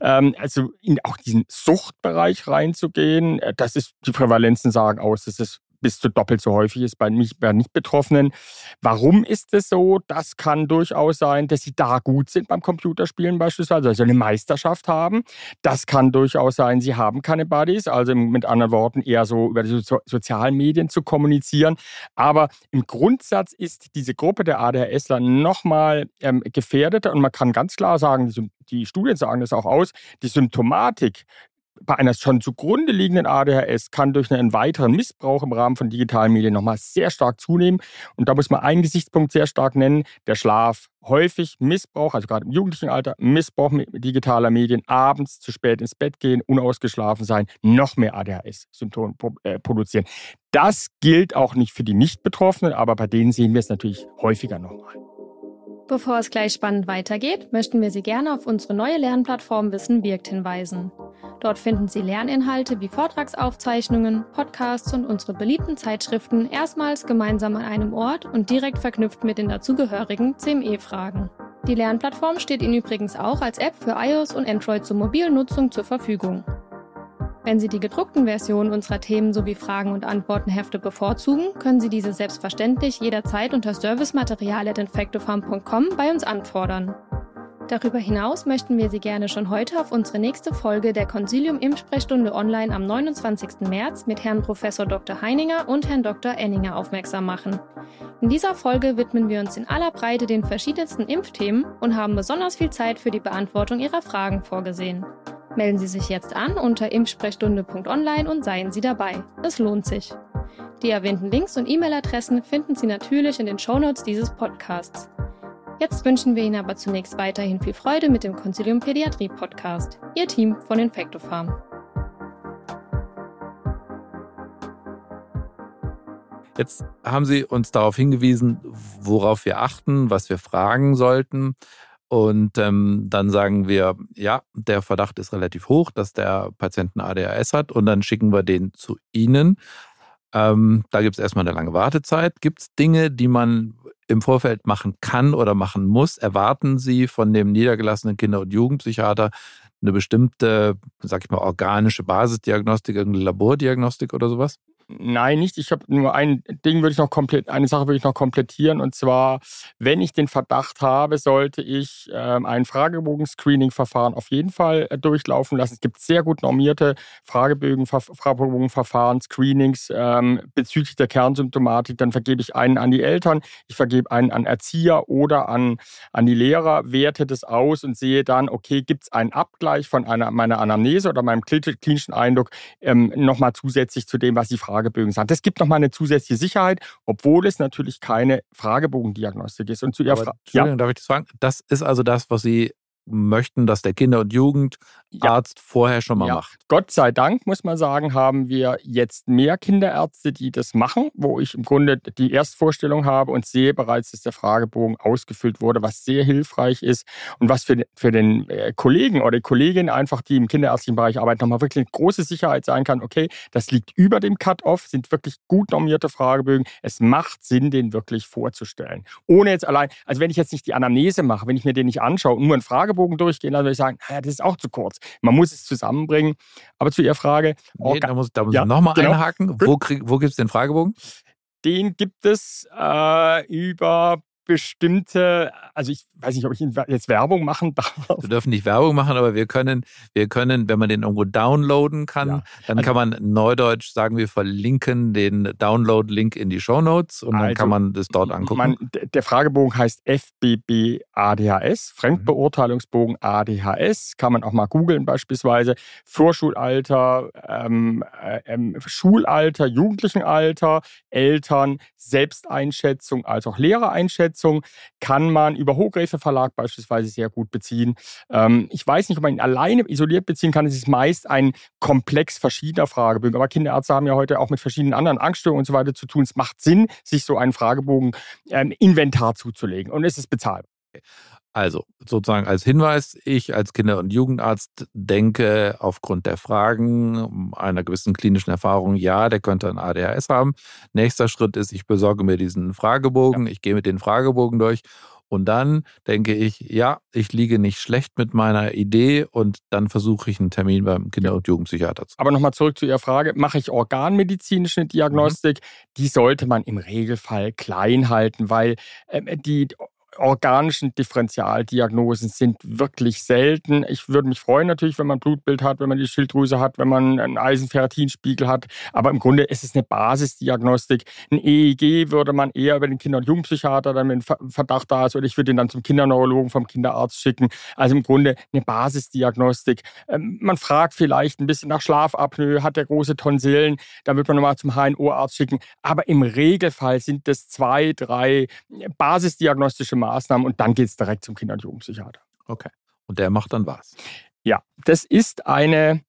Ähm, also in auch diesen Suchtbereich reinzugehen. Äh, das ist, die Prävalenzen sagen aus, dass es bis zu doppelt so häufig ist bei, Nicht-Betroffenen. Warum ist es so? Das kann durchaus sein, dass sie da gut sind beim Computerspielen beispielsweise, also eine Meisterschaft haben. Das kann durchaus sein, sie haben keine Buddies, also mit anderen Worten eher so über die so sozialen Medien zu kommunizieren. Aber im Grundsatz ist diese Gruppe der ADHSler nochmal ähm, gefährdeter und man kann ganz klar sagen, die, die Studien sagen das auch aus, die Symptomatik bei einer schon zugrunde liegenden ADHS kann durch einen weiteren Missbrauch im Rahmen von digitalen Medien nochmal sehr stark zunehmen. Und da muss man einen Gesichtspunkt sehr stark nennen, der Schlaf. Häufig Missbrauch, also gerade im jugendlichen Alter, Missbrauch digitaler Medien, abends zu spät ins Bett gehen, unausgeschlafen sein, noch mehr ADHS-Symptome äh, produzieren. Das gilt auch nicht für die Nicht-Betroffenen, aber bei denen sehen wir es natürlich häufiger nochmal. Bevor es gleich spannend weitergeht, möchten wir Sie gerne auf unsere neue Lernplattform Wissen wirkt hinweisen. Dort finden Sie Lerninhalte wie Vortragsaufzeichnungen, Podcasts und unsere beliebten Zeitschriften erstmals gemeinsam an einem Ort und direkt verknüpft mit den dazugehörigen CME-Fragen. Die Lernplattform steht Ihnen übrigens auch als App für iOS und Android zur mobilen Nutzung zur Verfügung. Wenn Sie die gedruckten Versionen unserer Themen sowie Fragen- und Antwortenhefte bevorzugen, können Sie diese selbstverständlich jederzeit unter servicematerial.infectofarm.com bei uns anfordern. Darüber hinaus möchten wir Sie gerne schon heute auf unsere nächste Folge der Consilium Impfsprechstunde online am 29. März mit Herrn Prof. Dr. Heininger und Herrn Dr. Enninger aufmerksam machen. In dieser Folge widmen wir uns in aller Breite den verschiedensten Impfthemen und haben besonders viel Zeit für die Beantwortung Ihrer Fragen vorgesehen. Melden Sie sich jetzt an unter impfsprechstunde.online und seien Sie dabei. Es lohnt sich. Die erwähnten Links und E-Mail-Adressen finden Sie natürlich in den Shownotes dieses Podcasts. Jetzt wünschen wir Ihnen aber zunächst weiterhin viel Freude mit dem Concilium Pädiatrie Podcast. Ihr Team von Infectofarm. Jetzt haben Sie uns darauf hingewiesen, worauf wir achten, was wir fragen sollten. Und ähm, dann sagen wir, ja, der Verdacht ist relativ hoch, dass der Patient ein ADHS hat. Und dann schicken wir den zu Ihnen. Ähm, da gibt es erstmal eine lange Wartezeit. Gibt es Dinge, die man im Vorfeld machen kann oder machen muss? Erwarten Sie von dem niedergelassenen Kinder- und Jugendpsychiater eine bestimmte, sag ich mal, organische Basisdiagnostik, irgendeine Labordiagnostik oder sowas? Nein, nicht. Ich habe nur ein Ding würde ich noch komplett, eine Sache würde ich noch komplettieren und zwar, wenn ich den Verdacht habe, sollte ich ähm, ein Fragebogen-Screening-Verfahren auf jeden Fall äh, durchlaufen lassen. Es gibt sehr gut normierte Fragebögen, Fragebogenverfahren, Screenings ähm, bezüglich der Kernsymptomatik. Dann vergebe ich einen an die Eltern, ich vergebe einen an Erzieher oder an, an die Lehrer, werte das aus und sehe dann, okay, gibt es einen Abgleich von einer, meiner Anamnese oder meinem klinischen Eindruck ähm, nochmal zusätzlich zu dem, was die Frage Fragebögen sind. Das gibt nochmal eine zusätzliche Sicherheit, obwohl es natürlich keine Fragebogendiagnostik ist. Und zu Ihrer Frage. Ja. darf ich das fragen? Das ist also das, was Sie möchten, dass der Kinder- und Jugendarzt ja. vorher schon mal ja. macht. Gott sei Dank, muss man sagen, haben wir jetzt mehr Kinderärzte, die das machen, wo ich im Grunde die Erstvorstellung habe und sehe bereits, dass der Fragebogen ausgefüllt wurde, was sehr hilfreich ist und was für, für den äh, Kollegen oder die Kollegin einfach, die im kinderärztlichen Bereich arbeiten, nochmal wirklich eine große Sicherheit sein kann, okay, das liegt über dem Cut-Off, sind wirklich gut normierte Fragebögen. Es macht Sinn, den wirklich vorzustellen. Ohne jetzt allein, also wenn ich jetzt nicht die Anamnese mache, wenn ich mir den nicht anschaue und nur einen Fragebogen Fragebogen durchgehen lassen, würde ich sagen, naja, das ist auch zu kurz. Man muss es zusammenbringen. Aber zu Ihrer Frage. Nee, da muss, da muss ja, ich nochmal genau. einhaken. Wo, wo gibt es den Fragebogen? Den gibt es äh, über bestimmte, also ich weiß nicht, ob ich jetzt Werbung machen darf. Wir dürfen nicht Werbung machen, aber wir können, wir können, wenn man den irgendwo downloaden kann, ja. dann also, kann man neudeutsch sagen, wir verlinken den Download-Link in die Show Notes und dann also, kann man das dort angucken. Man, der Fragebogen heißt FBB ADHS, Fremdbeurteilungsbogen ADHS, kann man auch mal googeln beispielsweise. Vorschulalter, ähm, äh, ähm, Schulalter, Jugendlichenalter, Eltern, Selbsteinschätzung als auch Lehrereinschätzung Umsetzung kann man über Hochgräfe Verlag beispielsweise sehr gut beziehen. Ähm, ich weiß nicht, ob man ihn alleine isoliert beziehen kann. Es ist meist ein Komplex verschiedener Fragebögen. Aber Kinderärzte haben ja heute auch mit verschiedenen anderen Angststörungen und so weiter zu tun. Es macht Sinn, sich so einen Fragebogen ähm, Inventar zuzulegen. Und es ist bezahlbar. Also sozusagen als Hinweis, ich als Kinder- und Jugendarzt denke aufgrund der Fragen einer gewissen klinischen Erfahrung, ja, der könnte ein ADHS haben. Nächster Schritt ist, ich besorge mir diesen Fragebogen, ja. ich gehe mit den Fragebogen durch und dann denke ich, ja, ich liege nicht schlecht mit meiner Idee und dann versuche ich einen Termin beim Kinder- und Jugendpsychiater zu. Aber nochmal zurück zu Ihrer Frage, mache ich organmedizinische Diagnostik? Mhm. Die sollte man im Regelfall klein halten, weil äh, die organischen Differentialdiagnosen sind wirklich selten. Ich würde mich freuen natürlich, wenn man Blutbild hat, wenn man die Schilddrüse hat, wenn man einen Eisenferritinspiegel hat. Aber im Grunde ist es eine Basisdiagnostik. Ein EEG würde man eher über den Kinder- und Jugendpsychiater, dann wenn Verdacht da ist, oder ich würde ihn dann zum Kinderneurologen vom Kinderarzt schicken. Also im Grunde eine Basisdiagnostik. Ähm, man fragt vielleicht ein bisschen nach Schlafapnoe, hat der große Tonsillen, dann wird man nochmal zum HNO-Arzt schicken. Aber im Regelfall sind das zwei, drei basisdiagnostische Maßnahmen und dann geht es direkt zum Kinder- und Jugendpsychiater. Okay. Und der macht dann was? Ja, das ist eine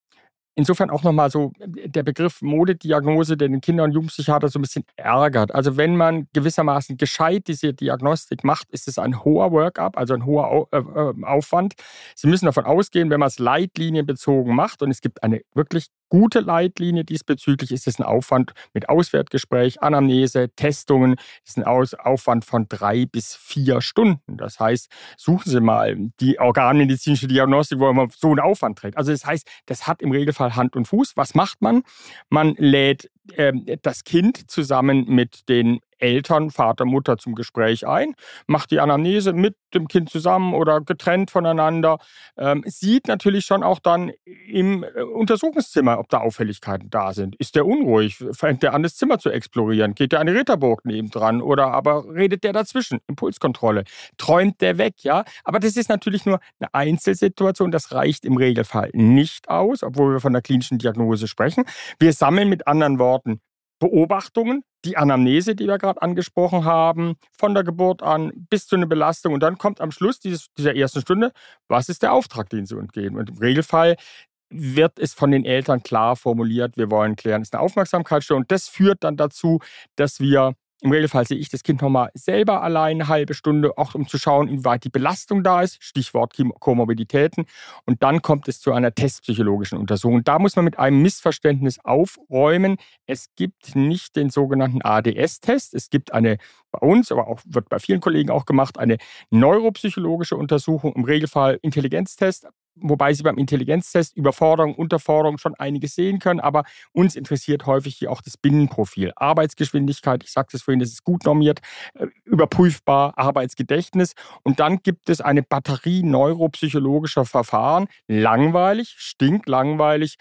insofern auch nochmal so der Begriff Modediagnose, der den Kinder- und Jugendpsychiater so ein bisschen ärgert. Also wenn man gewissermaßen gescheit diese Diagnostik macht, ist es ein hoher Workup, also ein hoher äh, äh, Aufwand. Sie müssen davon ausgehen, wenn man es leitlinienbezogen macht und es gibt eine wirklich gute Leitlinie diesbezüglich, ist es ein Aufwand mit Auswertgespräch, Anamnese, Testungen, ist ein Aufwand von drei bis vier Stunden. Das heißt, suchen Sie mal die organmedizinische Diagnostik, wo man so einen Aufwand trägt. Also das heißt, das hat im Regelfall Hand und Fuß. Was macht man? Man lädt äh, das Kind zusammen mit den Eltern, Vater, Mutter zum Gespräch ein, macht die Anamnese mit dem Kind zusammen oder getrennt voneinander, ähm, sieht natürlich schon auch dann im äh, Untersuchungszimmer, ob da Auffälligkeiten da sind. Ist der unruhig? Fängt der an, das Zimmer zu explorieren? Geht der an die Ritterburg nebendran? Oder aber redet der dazwischen? Impulskontrolle. Träumt der weg? Ja, aber das ist natürlich nur eine Einzelsituation. Das reicht im Regelfall nicht aus, obwohl wir von der klinischen Diagnose sprechen. Wir sammeln mit anderen Worten Beobachtungen, die Anamnese, die wir gerade angesprochen haben, von der Geburt an bis zu einer Belastung. Und dann kommt am Schluss dieses, dieser ersten Stunde, was ist der Auftrag, den Sie uns geben? Und im Regelfall wird es von den Eltern klar formuliert, wir wollen klären, ist eine Aufmerksamkeitsstörung. Und das führt dann dazu, dass wir im Regelfall sehe ich das Kind nochmal selber allein eine halbe Stunde, auch um zu schauen, inwieweit die Belastung da ist, Stichwort Komorbiditäten. Und dann kommt es zu einer testpsychologischen Untersuchung. Da muss man mit einem Missverständnis aufräumen. Es gibt nicht den sogenannten ADS-Test. Es gibt eine bei uns, aber auch wird bei vielen Kollegen auch gemacht, eine neuropsychologische Untersuchung, im Regelfall Intelligenztest, wobei Sie beim Intelligenztest Überforderung, Unterforderung schon einiges sehen können, aber uns interessiert häufig hier auch das Binnenprofil. Arbeitsgeschwindigkeit, ich sagte es vorhin, das ist gut normiert, äh, überprüfbar, Arbeitsgedächtnis. Und dann gibt es eine Batterie neuropsychologischer Verfahren, langweilig, stinklangweilig.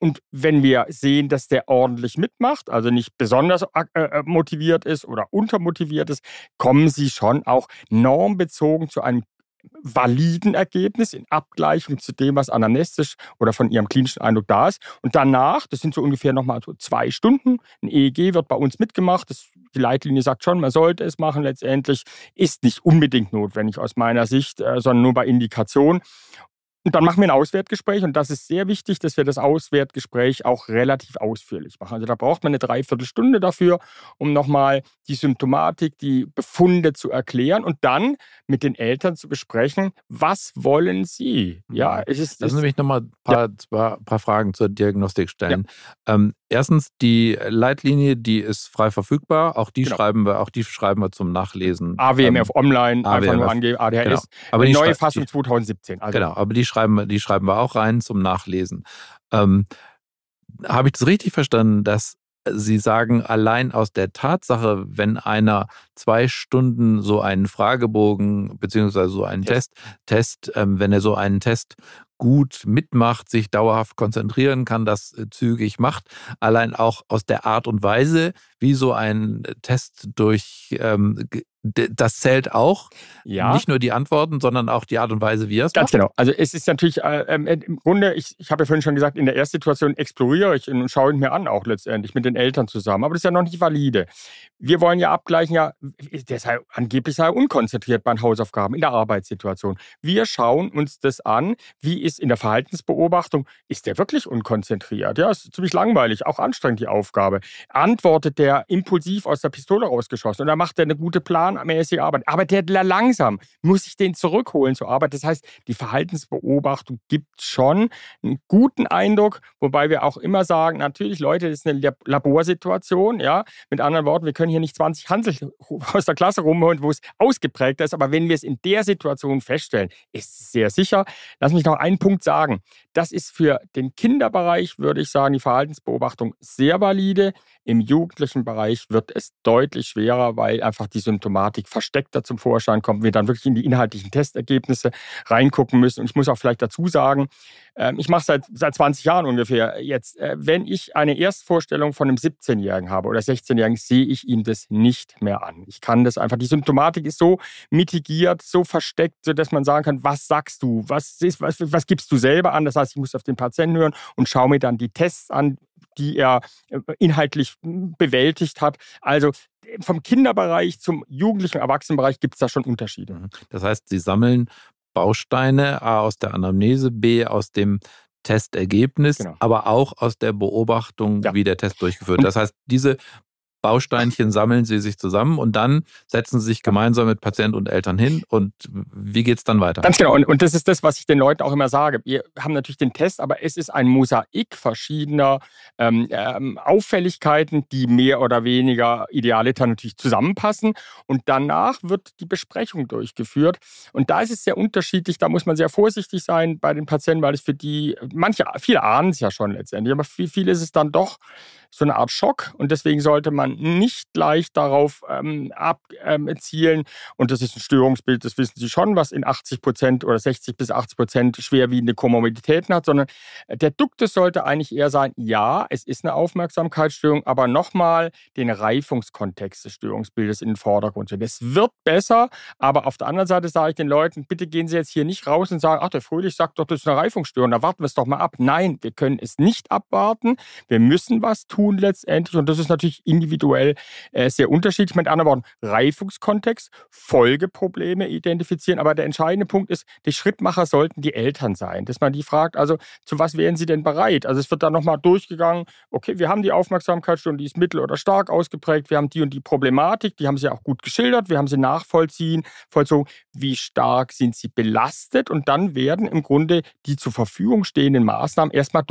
Und wenn wir sehen, dass der ordentlich mitmacht, also nicht besonders äh, äh, motiviert ist oder untermotiviert ist, kommen Sie schon auch normbezogen zu einem validen Ergebnis in Abgleichung zu dem, was anamnestisch oder von ihrem klinischen Eindruck da ist. Und danach, das sind so ungefähr nochmal so zwei Stunden, ein EEG wird bei uns mitgemacht. Das, die Leitlinie sagt schon, man sollte es machen letztendlich. Ist nicht unbedingt notwendig aus meiner Sicht, äh, sondern nur bei Indikation. Und dann machen wir ein Auswertgespräch und das ist sehr wichtig, dass wir das Auswertgespräch auch relativ ausführlich machen. Also da braucht man eine Dreiviertelstunde dafür, um nochmal die Symptomatik, die Befunde zu erklären und dann mit den Eltern zu besprechen, was wollen sie? Ja, es ist. Lassen Sie mich nochmal ein paar, ja. paar, Fragen zur Diagnostik stellen. Ja. Ähm, erstens, die Leitlinie, die ist frei verfügbar. Auch die genau. schreiben wir, auch die schreiben wir zum Nachlesen. AWMF ähm, Online, AWMF, einfach nur angeben, ADHS. Genau. Aber die neue Fassung die, 2017. Also. Genau, aber die schreiben, die schreiben wir auch rein zum Nachlesen. Ähm, Habe ich das richtig verstanden, dass Sie sagen, allein aus der Tatsache, wenn einer zwei Stunden so einen Fragebogen beziehungsweise so einen Test, Test, Test ähm, wenn er so einen Test gut mitmacht, sich dauerhaft konzentrieren kann, das äh, zügig macht. Allein auch aus der Art und Weise, wie so ein Test durch ähm, das zählt auch. Ja. Nicht nur die Antworten, sondern auch die Art und Weise, wie er es Ganz macht. genau. Also es ist natürlich äh, ähm, äh, im Grunde, ich, ich habe ja vorhin schon gesagt, in der Erstsituation exploriere ich und schaue ihn mir an, auch letztendlich mit den Eltern zusammen. Aber das ist ja noch nicht valide. Wir wollen ja abgleichen, ja, der sei angeblich sei unkonzentriert bei den Hausaufgaben in der Arbeitssituation. Wir schauen uns das an, wie ist in der Verhaltensbeobachtung, ist der wirklich unkonzentriert? Ja, ist ziemlich langweilig, auch anstrengend die Aufgabe. Antwortet der impulsiv aus der Pistole rausgeschossen oder macht er eine gute Plan planmäßige Arbeit. Arbeitet er langsam, muss ich den zurückholen zur Arbeit. Das heißt, die Verhaltensbeobachtung gibt schon einen guten Eindruck, wobei wir auch immer sagen, natürlich, Leute, das ist eine Laborsituation. Ja? Mit anderen Worten, wir können hier nicht 20 Hansel aus der Klasse rumholen, wo es ausgeprägt ist. Aber wenn wir es in der Situation feststellen, ist es sehr sicher. Lass mich noch einen Punkt sagen. Das ist für den Kinderbereich, würde ich sagen, die Verhaltensbeobachtung sehr valide. Im jugendlichen Bereich wird es deutlich schwerer, weil einfach die Symptomatik versteckter zum Vorschein kommt, wir dann wirklich in die inhaltlichen Testergebnisse reingucken müssen. Und ich muss auch vielleicht dazu sagen, ähm, ich mache seit, seit 20 Jahren ungefähr jetzt, äh, wenn ich eine Erstvorstellung von einem 17-Jährigen habe oder 16-Jährigen, sehe ich ihm das nicht mehr an. Ich kann das einfach, die Symptomatik ist so mitigiert, so versteckt, sodass man sagen kann, was sagst du, was, ist, was, was gibst du selber an? Das heißt, ich muss auf den Patienten hören und schaue mir dann die Tests an, die er äh, inhaltlich hm, bewältigt hat. Also vom Kinderbereich zum jugendlichen Erwachsenenbereich gibt es da schon Unterschiede. Mhm. Das heißt, Sie sammeln Bausteine A aus der Anamnese, B aus dem Testergebnis, genau. aber auch aus der Beobachtung, ja. wie der Test durchgeführt. Das heißt, diese Bausteinchen sammeln sie sich zusammen und dann setzen sie sich gemeinsam mit Patient und Eltern hin und wie geht es dann weiter? Ganz genau. Und, und das ist das, was ich den Leuten auch immer sage. Wir haben natürlich den Test, aber es ist ein Mosaik verschiedener ähm, ähm, Auffälligkeiten, die mehr oder weniger idealiter natürlich zusammenpassen. Und danach wird die Besprechung durchgeführt. Und da ist es sehr unterschiedlich. Da muss man sehr vorsichtig sein bei den Patienten, weil es für die, manche, viele ahnen es ja schon letztendlich, aber für viele ist es dann doch so eine Art Schock und deswegen sollte man nicht leicht darauf ähm, abzielen. Ähm, und das ist ein Störungsbild, das wissen Sie schon, was in 80 Prozent oder 60 bis 80 Prozent schwerwiegende Komorbiditäten hat, sondern äh, der Duktus sollte eigentlich eher sein, ja, es ist eine Aufmerksamkeitsstörung, aber nochmal den Reifungskontext des Störungsbildes in den Vordergrund. Es wird besser, aber auf der anderen Seite sage ich den Leuten, bitte gehen Sie jetzt hier nicht raus und sagen, ach, der Fröhlich sagt doch, das ist eine Reifungsstörung, da warten wir es doch mal ab. Nein, wir können es nicht abwarten. Wir müssen was tun tun letztendlich. Und das ist natürlich individuell äh, sehr unterschiedlich. Mit anderen Worten, Reifungskontext, Folgeprobleme identifizieren. Aber der entscheidende Punkt ist, die Schrittmacher sollten die Eltern sein. Dass man die fragt, also zu was wären sie denn bereit? Also es wird dann nochmal durchgegangen, okay, wir haben die Aufmerksamkeitsstörung, die ist mittel oder stark ausgeprägt. Wir haben die und die Problematik, die haben sie auch gut geschildert. Wir haben sie nachvollziehen, vollzogen. Wie stark sind sie belastet? Und dann werden im Grunde die zur Verfügung stehenden Maßnahmen erstmal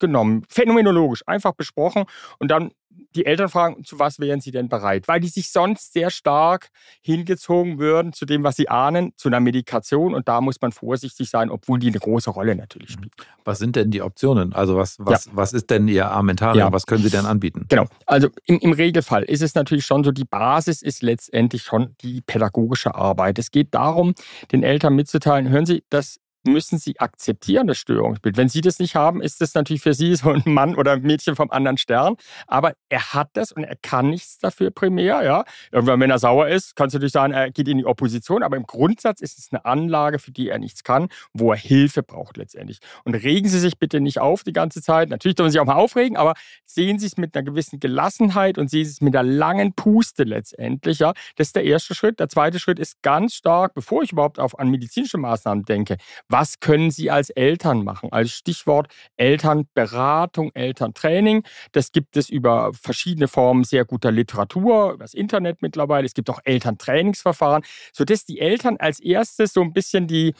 durchgenommen. Phänomenologisch, einfach besprochen und dann die Eltern fragen, zu was wären sie denn bereit? Weil die sich sonst sehr stark hingezogen würden zu dem, was sie ahnen, zu einer Medikation. Und da muss man vorsichtig sein, obwohl die eine große Rolle natürlich spielt. Was sind denn die Optionen? Also was, was, ja. was ist denn Ihr Armentarium? Ja. Was können Sie denn anbieten? Genau. Also im, im Regelfall ist es natürlich schon so, die Basis ist letztendlich schon die pädagogische Arbeit. Es geht darum, den Eltern mitzuteilen, hören Sie, das müssen sie akzeptieren, das Störungsbild. Wenn sie das nicht haben, ist das natürlich für sie so ein Mann oder ein Mädchen vom anderen Stern. Aber er hat das und er kann nichts dafür primär. Ja? Irgendwann, wenn er sauer ist, kannst du natürlich sagen, er geht in die Opposition. Aber im Grundsatz ist es eine Anlage, für die er nichts kann, wo er Hilfe braucht letztendlich. Und regen Sie sich bitte nicht auf die ganze Zeit. Natürlich dürfen Sie sich auch mal aufregen, aber sehen Sie es mit einer gewissen Gelassenheit und sehen Sie es mit einer langen Puste letztendlich. Ja? Das ist der erste Schritt. Der zweite Schritt ist ganz stark, bevor ich überhaupt auf, an medizinische Maßnahmen denke, was können Sie als Eltern machen? Als Stichwort Elternberatung, Elterntraining. Das gibt es über verschiedene Formen sehr guter Literatur, über das Internet mittlerweile. Es gibt auch Elterntrainingsverfahren, sodass die Eltern als erstes so ein bisschen die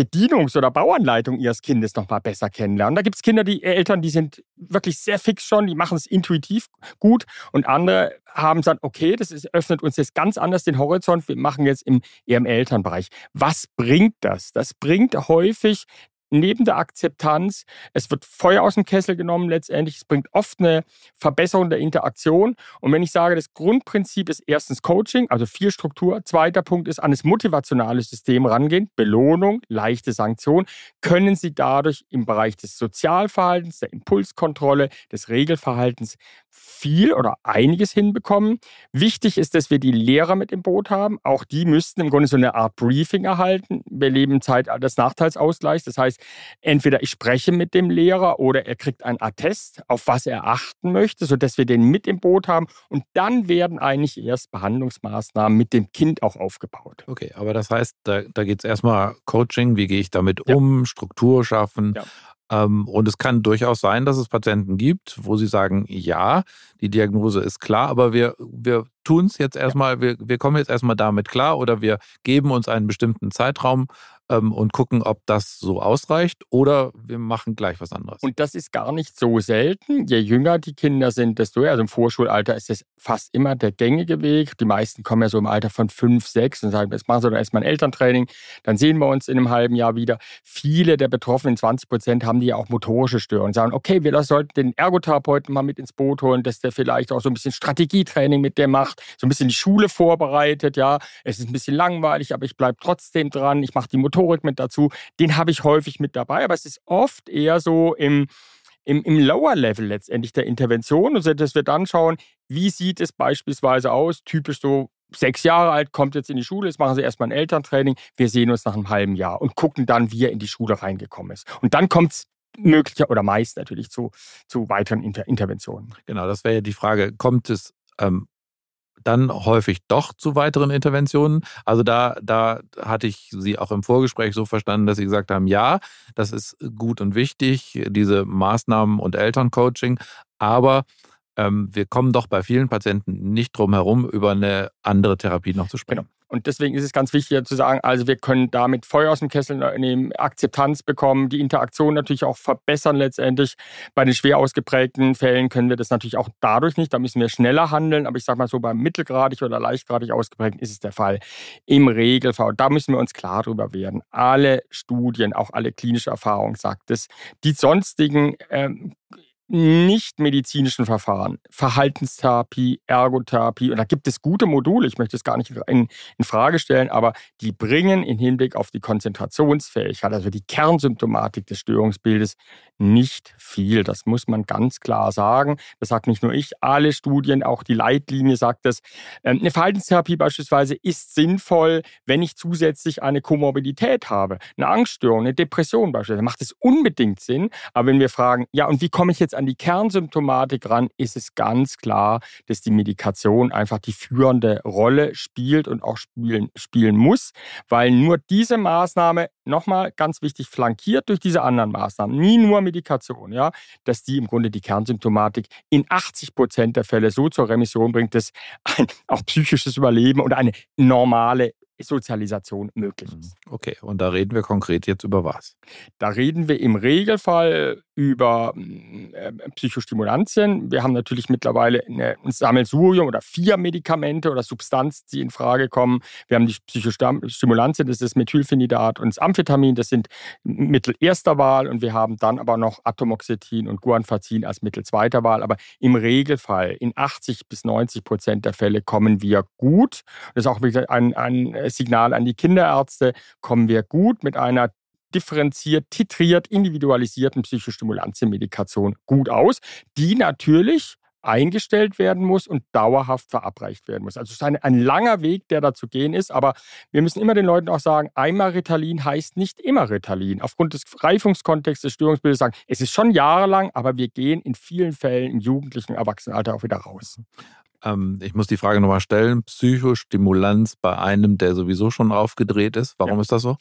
Bedienungs- oder Bauanleitung ihres Kindes noch mal besser kennenlernen. Da gibt es Kinder, die Eltern, die sind wirklich sehr fix schon, die machen es intuitiv gut und andere haben gesagt, okay, das ist, öffnet uns jetzt ganz anders den Horizont, wir machen jetzt im, eher im Elternbereich. Was bringt das? Das bringt häufig neben der Akzeptanz, es wird Feuer aus dem Kessel genommen letztendlich, es bringt oft eine Verbesserung der Interaktion. Und wenn ich sage, das Grundprinzip ist erstens Coaching, also viel Struktur. Zweiter Punkt ist an das motivationale System rangehen, Belohnung, leichte Sanktion. Können Sie dadurch im Bereich des Sozialverhaltens, der Impulskontrolle, des Regelverhaltens viel oder einiges hinbekommen. Wichtig ist, dass wir die Lehrer mit im Boot haben. Auch die müssten im Grunde so eine Art Briefing erhalten. Wir leben Zeit des Nachteilsausgleichs. Das heißt, entweder ich spreche mit dem Lehrer oder er kriegt ein Attest, auf was er achten möchte, sodass wir den mit im Boot haben. Und dann werden eigentlich erst Behandlungsmaßnahmen mit dem Kind auch aufgebaut. Okay, aber das heißt, da, da geht es erstmal Coaching, wie gehe ich damit ja. um, Struktur schaffen. Ja. Ähm, und es kann durchaus sein, dass es Patienten gibt, wo sie sagen, ja, die Diagnose ist klar, aber wir, wir tun es jetzt erstmal, wir, wir kommen jetzt erstmal damit klar oder wir geben uns einen bestimmten Zeitraum und gucken, ob das so ausreicht oder wir machen gleich was anderes. Und das ist gar nicht so selten. Je jünger die Kinder sind, desto eher. Also im Vorschulalter ist es fast immer der gängige Weg. Die meisten kommen ja so im Alter von fünf, sechs und sagen, jetzt machen sie doch erstmal ein Elterntraining. Dann sehen wir uns in einem halben Jahr wieder. Viele der Betroffenen, 20 Prozent, haben die ja auch motorische Störungen. Sagen, okay, wir sollten den Ergotherapeuten mal mit ins Boot holen, dass der vielleicht auch so ein bisschen Strategietraining mit dem macht, so ein bisschen die Schule vorbereitet. Ja, es ist ein bisschen langweilig, aber ich bleibe trotzdem dran. Ich mache die Motorik mit dazu. Den habe ich häufig mit dabei, aber es ist oft eher so im im, im Lower Level letztendlich der Intervention, also dass wir dann schauen, wie sieht es beispielsweise aus, typisch so sechs Jahre alt, kommt jetzt in die Schule, jetzt machen sie erstmal ein Elterntraining, wir sehen uns nach einem halben Jahr und gucken dann, wie er in die Schule reingekommen ist. Und dann kommt es möglicher oder meist natürlich zu, zu weiteren Inter Interventionen. Genau, das wäre ja die Frage, kommt es ähm, dann häufig doch zu weiteren Interventionen. Also da, da hatte ich Sie auch im Vorgespräch so verstanden, dass Sie gesagt haben, ja, das ist gut und wichtig, diese Maßnahmen und Elterncoaching, aber ähm, wir kommen doch bei vielen Patienten nicht drum herum, über eine andere Therapie noch zu sprechen. Genau. Und deswegen ist es ganz wichtig zu sagen, also wir können damit Feuer aus dem Kessel nehmen, Akzeptanz bekommen, die Interaktion natürlich auch verbessern letztendlich. Bei den schwer ausgeprägten Fällen können wir das natürlich auch dadurch nicht, da müssen wir schneller handeln, aber ich sage mal so, beim mittelgradig oder leichtgradig ausgeprägten ist es der Fall. Im Regelfall, da müssen wir uns klar drüber werden. Alle Studien, auch alle klinische Erfahrung sagt es, die sonstigen ähm, nicht medizinischen Verfahren, Verhaltenstherapie, Ergotherapie, und da gibt es gute Module, ich möchte es gar nicht in, in Frage stellen, aber die bringen im Hinblick auf die Konzentrationsfähigkeit, also die Kernsymptomatik des Störungsbildes, nicht viel. Das muss man ganz klar sagen. Das sagt nicht nur ich, alle Studien, auch die Leitlinie sagt das. Ähm, eine Verhaltenstherapie beispielsweise ist sinnvoll, wenn ich zusätzlich eine Komorbidität habe, eine Angststörung, eine Depression beispielsweise, macht es unbedingt Sinn. Aber wenn wir fragen, ja, und wie komme ich jetzt an die Kernsymptomatik ran, ist es ganz klar, dass die Medikation einfach die führende Rolle spielt und auch spielen, spielen muss, weil nur diese Maßnahme, nochmal ganz wichtig, flankiert durch diese anderen Maßnahmen, nie nur Medikation, ja, dass die im Grunde die Kernsymptomatik in 80 Prozent der Fälle so zur Remission bringt, dass ein auch psychisches Überleben und eine normale Sozialisation möglich ist. Mhm. Okay, und da reden wir konkret jetzt über was? Da reden wir im Regelfall über äh, Psychostimulantien. Wir haben natürlich mittlerweile eine, ein Sammelsurium oder vier Medikamente oder Substanzen, die in Frage kommen. Wir haben die Psychostimulantien, das ist Methylphenidat und das Amphetamin, das sind Mittel erster Wahl und wir haben dann aber noch Atomoxetin und Guanfacin als Mittel zweiter Wahl. Aber im Regelfall in 80 bis 90 Prozent der Fälle kommen wir gut. Das ist auch ein, ein Signal an die Kinderärzte, kommen wir gut mit einer differenziert, titriert, individualisierten Psychostimulantienmedikation gut aus, die natürlich eingestellt werden muss und dauerhaft verabreicht werden muss. Also es ist ein, ein, langer Weg, der da zu gehen ist, aber wir müssen immer den Leuten auch sagen, einmal Ritalin heißt nicht immer Ritalin. Aufgrund des Reifungskontexts des Störungsbildes sagen, es ist schon jahrelang, aber wir gehen in vielen Fällen im jugendlichen Erwachsenenalter auch wieder raus. Ähm, ich muss die Frage nochmal stellen. Psychostimulanz bei einem, der sowieso schon aufgedreht ist. Warum ja. ist das so?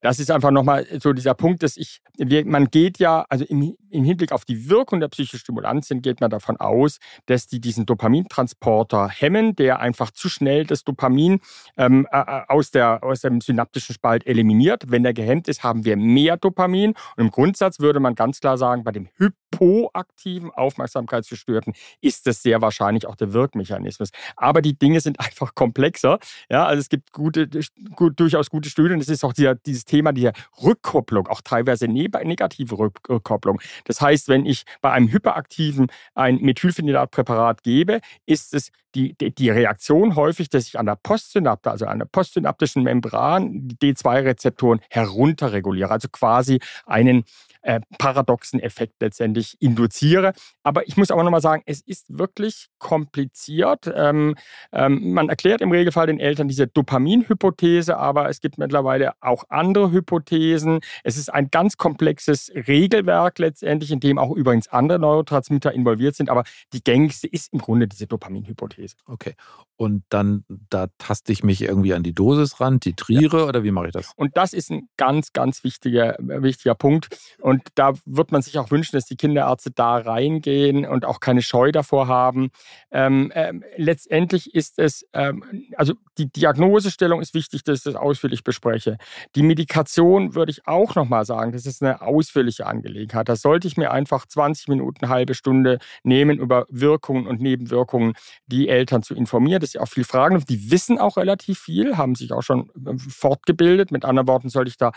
Das ist einfach nochmal so dieser Punkt, dass ich, man geht ja, also im, im Hinblick auf die Wirkung der Psychostimulantien geht man davon aus, dass die diesen Dopamintransporter hemmen, der einfach zu schnell das Dopamin ähm, äh, äh, aus, der, aus dem synaptischen Spalt eliminiert. Wenn der gehemmt ist, haben wir mehr Dopamin. Und im Grundsatz würde man ganz klar sagen, bei dem hypoaktiven Aufmerksamkeitsgestörten ist das sehr wahrscheinlich auch der Wirkmechanismus. Aber die Dinge sind einfach komplexer. Ja, also es gibt gute, gut, durchaus gute Studien. Es ist auch dieser, dieses Thema der Rückkopplung, auch teilweise negative Rückkopplung. Das heißt, wenn ich bei einem Hyperaktiven ein Methylphenidatpräparat gebe, ist es die, die Reaktion häufig, dass ich an der Postsynapte, also an der postsynaptischen Membran, die D2-Rezeptoren herunterreguliere, also quasi einen äh, paradoxen Effekt letztendlich induziere. Aber ich muss aber nochmal sagen, es ist wirklich kompliziert. Ähm, ähm, man erklärt im Regelfall den Eltern diese Dopamin-Hypothese, aber es gibt mittlerweile auch andere Hypothesen. Es ist ein ganz komplexes Regelwerk letztendlich, in dem auch übrigens andere Neurotransmitter involviert sind. Aber die gängigste ist im Grunde diese Dopamin-Hypothese. Okay. Und dann, da taste ich mich irgendwie an die Dosis ran, titriere ja. oder wie mache ich das? Und das ist ein ganz, ganz wichtiger, wichtiger Punkt. Und da wird man sich auch wünschen, dass die Kinderärzte da reingehen und auch keine Scheu davor haben. Ähm, ähm, letztendlich ist es, ähm, also die Diagnosestellung ist wichtig, dass ich das ausführlich bespreche. Die Medikation würde ich auch nochmal sagen, das ist eine ausführliche Angelegenheit. Da sollte ich mir einfach 20 Minuten, eine halbe Stunde nehmen, über Wirkungen und Nebenwirkungen die Eltern zu informieren. Das ist ja auch viel Fragen. Die wissen auch relativ viel, haben sich auch schon ähm, fortgebildet. Mit anderen Worten sollte ich da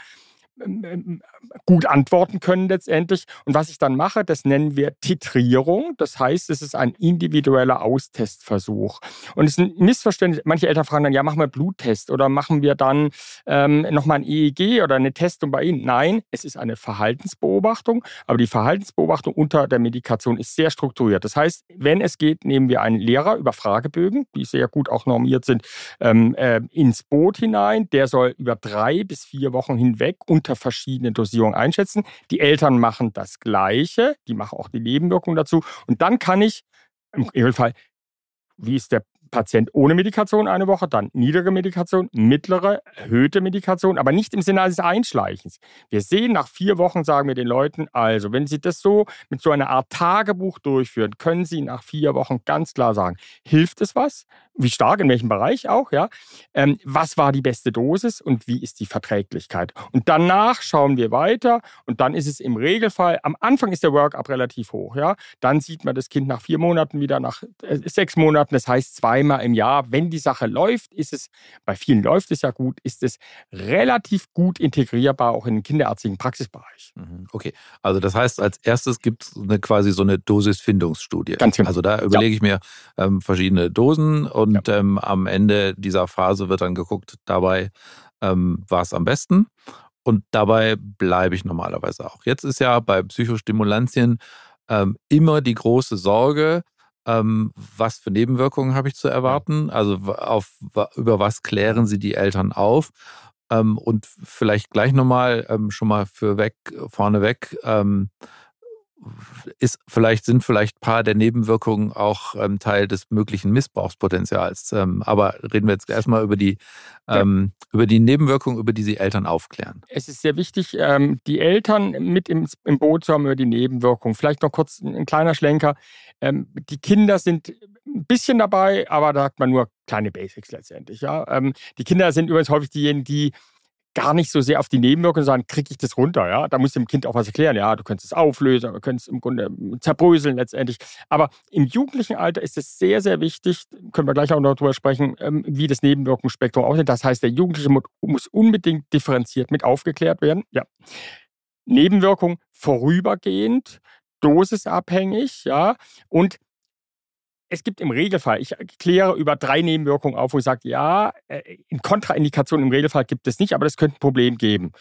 gut antworten können letztendlich. Und was ich dann mache, das nennen wir Titrierung. Das heißt, es ist ein individueller Austestversuch. Und es ist ein Missverständnis. Manche Eltern fragen dann, ja, machen wir Bluttest oder machen wir dann ähm, nochmal ein EEG oder eine Testung bei Ihnen. Nein, es ist eine Verhaltensbeobachtung. Aber die Verhaltensbeobachtung unter der Medikation ist sehr strukturiert. Das heißt, wenn es geht, nehmen wir einen Lehrer über Fragebögen, die sehr gut auch normiert sind, ähm, äh, ins Boot hinein. Der soll über drei bis vier Wochen hinweg unter unter verschiedenen Dosierungen einschätzen. Die Eltern machen das Gleiche, die machen auch die Nebenwirkungen dazu. Und dann kann ich im Fall, wie ist der Patient ohne Medikation eine Woche, dann niedrige Medikation, mittlere, erhöhte Medikation, aber nicht im Sinne eines Einschleichens. Wir sehen nach vier Wochen, sagen wir den Leuten, also wenn Sie das so mit so einer Art Tagebuch durchführen, können Sie nach vier Wochen ganz klar sagen, hilft es was? Wie stark, in welchem Bereich auch, ja? Ähm, was war die beste Dosis und wie ist die Verträglichkeit? Und danach schauen wir weiter und dann ist es im Regelfall, am Anfang ist der Workup relativ hoch, ja? Dann sieht man das Kind nach vier Monaten wieder, nach äh, sechs Monaten, das heißt zweimal im Jahr. Wenn die Sache läuft, ist es, bei vielen läuft es ja gut, ist es relativ gut integrierbar auch in den kinderärztlichen Praxisbereich. Mhm, okay, also das heißt, als erstes gibt es quasi so eine Dosisfindungsstudie. Ganz genau. Also da überlege ja. ich mir ähm, verschiedene Dosen und ja. ähm, am Ende dieser Phase wird dann geguckt, dabei ähm, war es am besten. Und dabei bleibe ich normalerweise auch. Jetzt ist ja bei Psychostimulantien ähm, immer die große Sorge, ähm, was für Nebenwirkungen habe ich zu erwarten? Also auf, über was klären Sie die Eltern auf? Ähm, und vielleicht gleich nochmal ähm, schon mal für weg, vorneweg, ähm, ist vielleicht, sind vielleicht ein paar der Nebenwirkungen auch ähm, Teil des möglichen Missbrauchspotenzials. Ähm, aber reden wir jetzt erstmal über die, ähm, ja. über die Nebenwirkungen, über die Sie Eltern aufklären. Es ist sehr wichtig, ähm, die Eltern mit im, im Boot zu haben über die Nebenwirkungen. Vielleicht noch kurz ein, ein kleiner Schlenker. Ähm, die Kinder sind ein bisschen dabei, aber da hat man nur kleine Basics letztendlich. Ja? Ähm, die Kinder sind übrigens häufig diejenigen, die gar nicht so sehr auf die Nebenwirkungen, sondern kriege ich das runter, ja. Da muss dem Kind auch was erklären. Ja, du könntest es auflösen, du könntest es im Grunde zerbröseln letztendlich. Aber im jugendlichen Alter ist es sehr, sehr wichtig, können wir gleich auch noch darüber sprechen, ähm, wie das Nebenwirkungsspektrum aussieht. Das heißt, der Jugendliche muss unbedingt differenziert mit aufgeklärt werden. Ja. Nebenwirkung vorübergehend, dosisabhängig, ja. Und es gibt im Regelfall, ich kläre über drei Nebenwirkungen auf, wo ich sage, ja, äh, in Kontraindikationen im Regelfall gibt es nicht, aber das könnte ein Problem geben.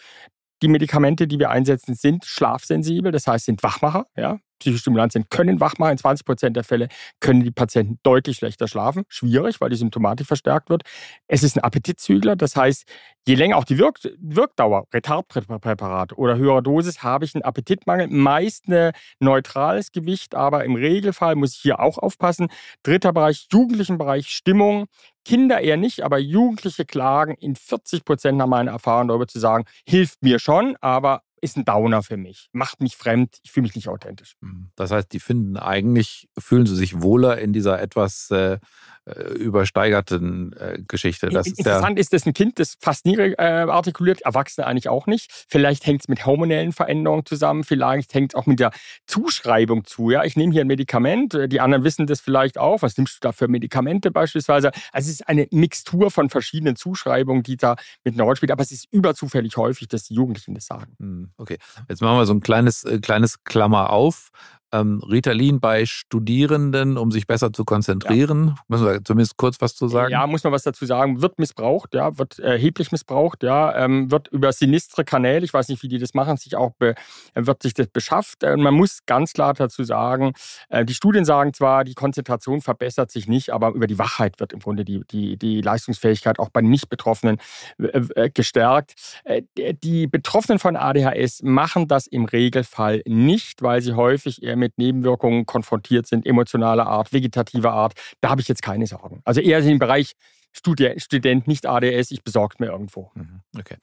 Die Medikamente, die wir einsetzen, sind schlafsensibel, das heißt, sind Wachmacher. Ja? Psychostimulantien können wach machen. In 20 Prozent der Fälle können die Patienten deutlich schlechter schlafen. Schwierig, weil die Symptomatik verstärkt wird. Es ist ein Appetitzügler. Das heißt, je länger auch die Wirk Wirkdauer, Retardpräparat oder höhere Dosis, habe ich einen Appetitmangel. Meist ein neutrales Gewicht, aber im Regelfall muss ich hier auch aufpassen. Dritter Bereich, jugendlichen Bereich, Stimmung. Kinder eher nicht, aber Jugendliche klagen in 40 Prozent nach meiner Erfahrung darüber zu sagen, hilft mir schon, aber ist ein Downer für mich, macht mich fremd, ich fühle mich nicht authentisch. Mhm. Das heißt, die finden eigentlich, fühlen sie sich wohler in dieser etwas äh, äh, übersteigerten äh, Geschichte. Das Interessant ist, ist, dass ein Kind das fast nie äh, artikuliert, Erwachsene eigentlich auch nicht. Vielleicht hängt es mit hormonellen Veränderungen zusammen, vielleicht hängt es auch mit der Zuschreibung zu. Ja, ich nehme hier ein Medikament, äh, die anderen wissen das vielleicht auch. Was nimmst du da für Medikamente beispielsweise? Also es ist eine Mixtur von verschiedenen Zuschreibungen, die da mit einer Rolle spielt. Aber es ist überzufällig häufig, dass die Jugendlichen das sagen. Okay, jetzt machen wir so ein kleines, äh, kleines Klammer auf ähm, Ritalin bei Studierenden, um sich besser zu konzentrieren. Ja. Müssen wir zumindest kurz was zu sagen? Ja, muss man was dazu sagen. Wird missbraucht, ja, wird erheblich missbraucht, ja, ähm, wird über sinistre Kanäle, ich weiß nicht, wie die das machen, sich auch be, wird sich das beschafft. Äh, man muss ganz klar dazu sagen, äh, die Studien sagen zwar, die Konzentration verbessert sich nicht, aber über die Wachheit wird im Grunde die, die, die Leistungsfähigkeit auch bei Nicht-Betroffenen äh, äh gestärkt. Äh, die Betroffenen von ADHS machen das im Regelfall nicht, weil sie häufig eher mit Nebenwirkungen konfrontiert sind, emotionaler Art, vegetativer Art, da habe ich jetzt keine Sorgen. Also eher im Bereich Student, nicht ADS, ich besorge mir irgendwo. Mhm, okay.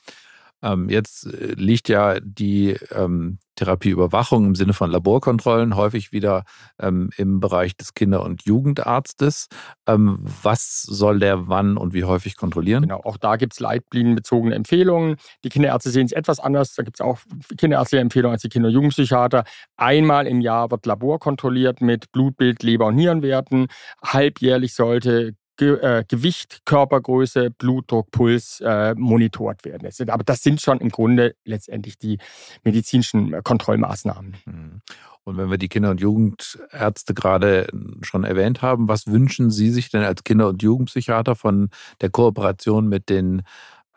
Ähm, jetzt äh, liegt ja die ähm, Therapieüberwachung im Sinne von Laborkontrollen häufig wieder ähm, im Bereich des Kinder- und Jugendarztes. Ähm, was soll der wann und wie häufig kontrollieren? Genau, auch da gibt es leitblinenbezogene Empfehlungen. Die Kinderärzte sehen es etwas anders. Da gibt es auch kinderärztliche Empfehlungen als die Kinder- und Jugendpsychiater. Einmal im Jahr wird Labor kontrolliert mit Blutbild, Leber- und Nierenwerten. Halbjährlich sollte Ge äh, Gewicht, Körpergröße, Blutdruck, Puls äh, monitort werden. Aber das sind schon im Grunde letztendlich die medizinischen äh, Kontrollmaßnahmen. Mhm. Und wenn wir die Kinder- und Jugendärzte gerade schon erwähnt haben, was wünschen Sie sich denn als Kinder- und Jugendpsychiater von der Kooperation mit den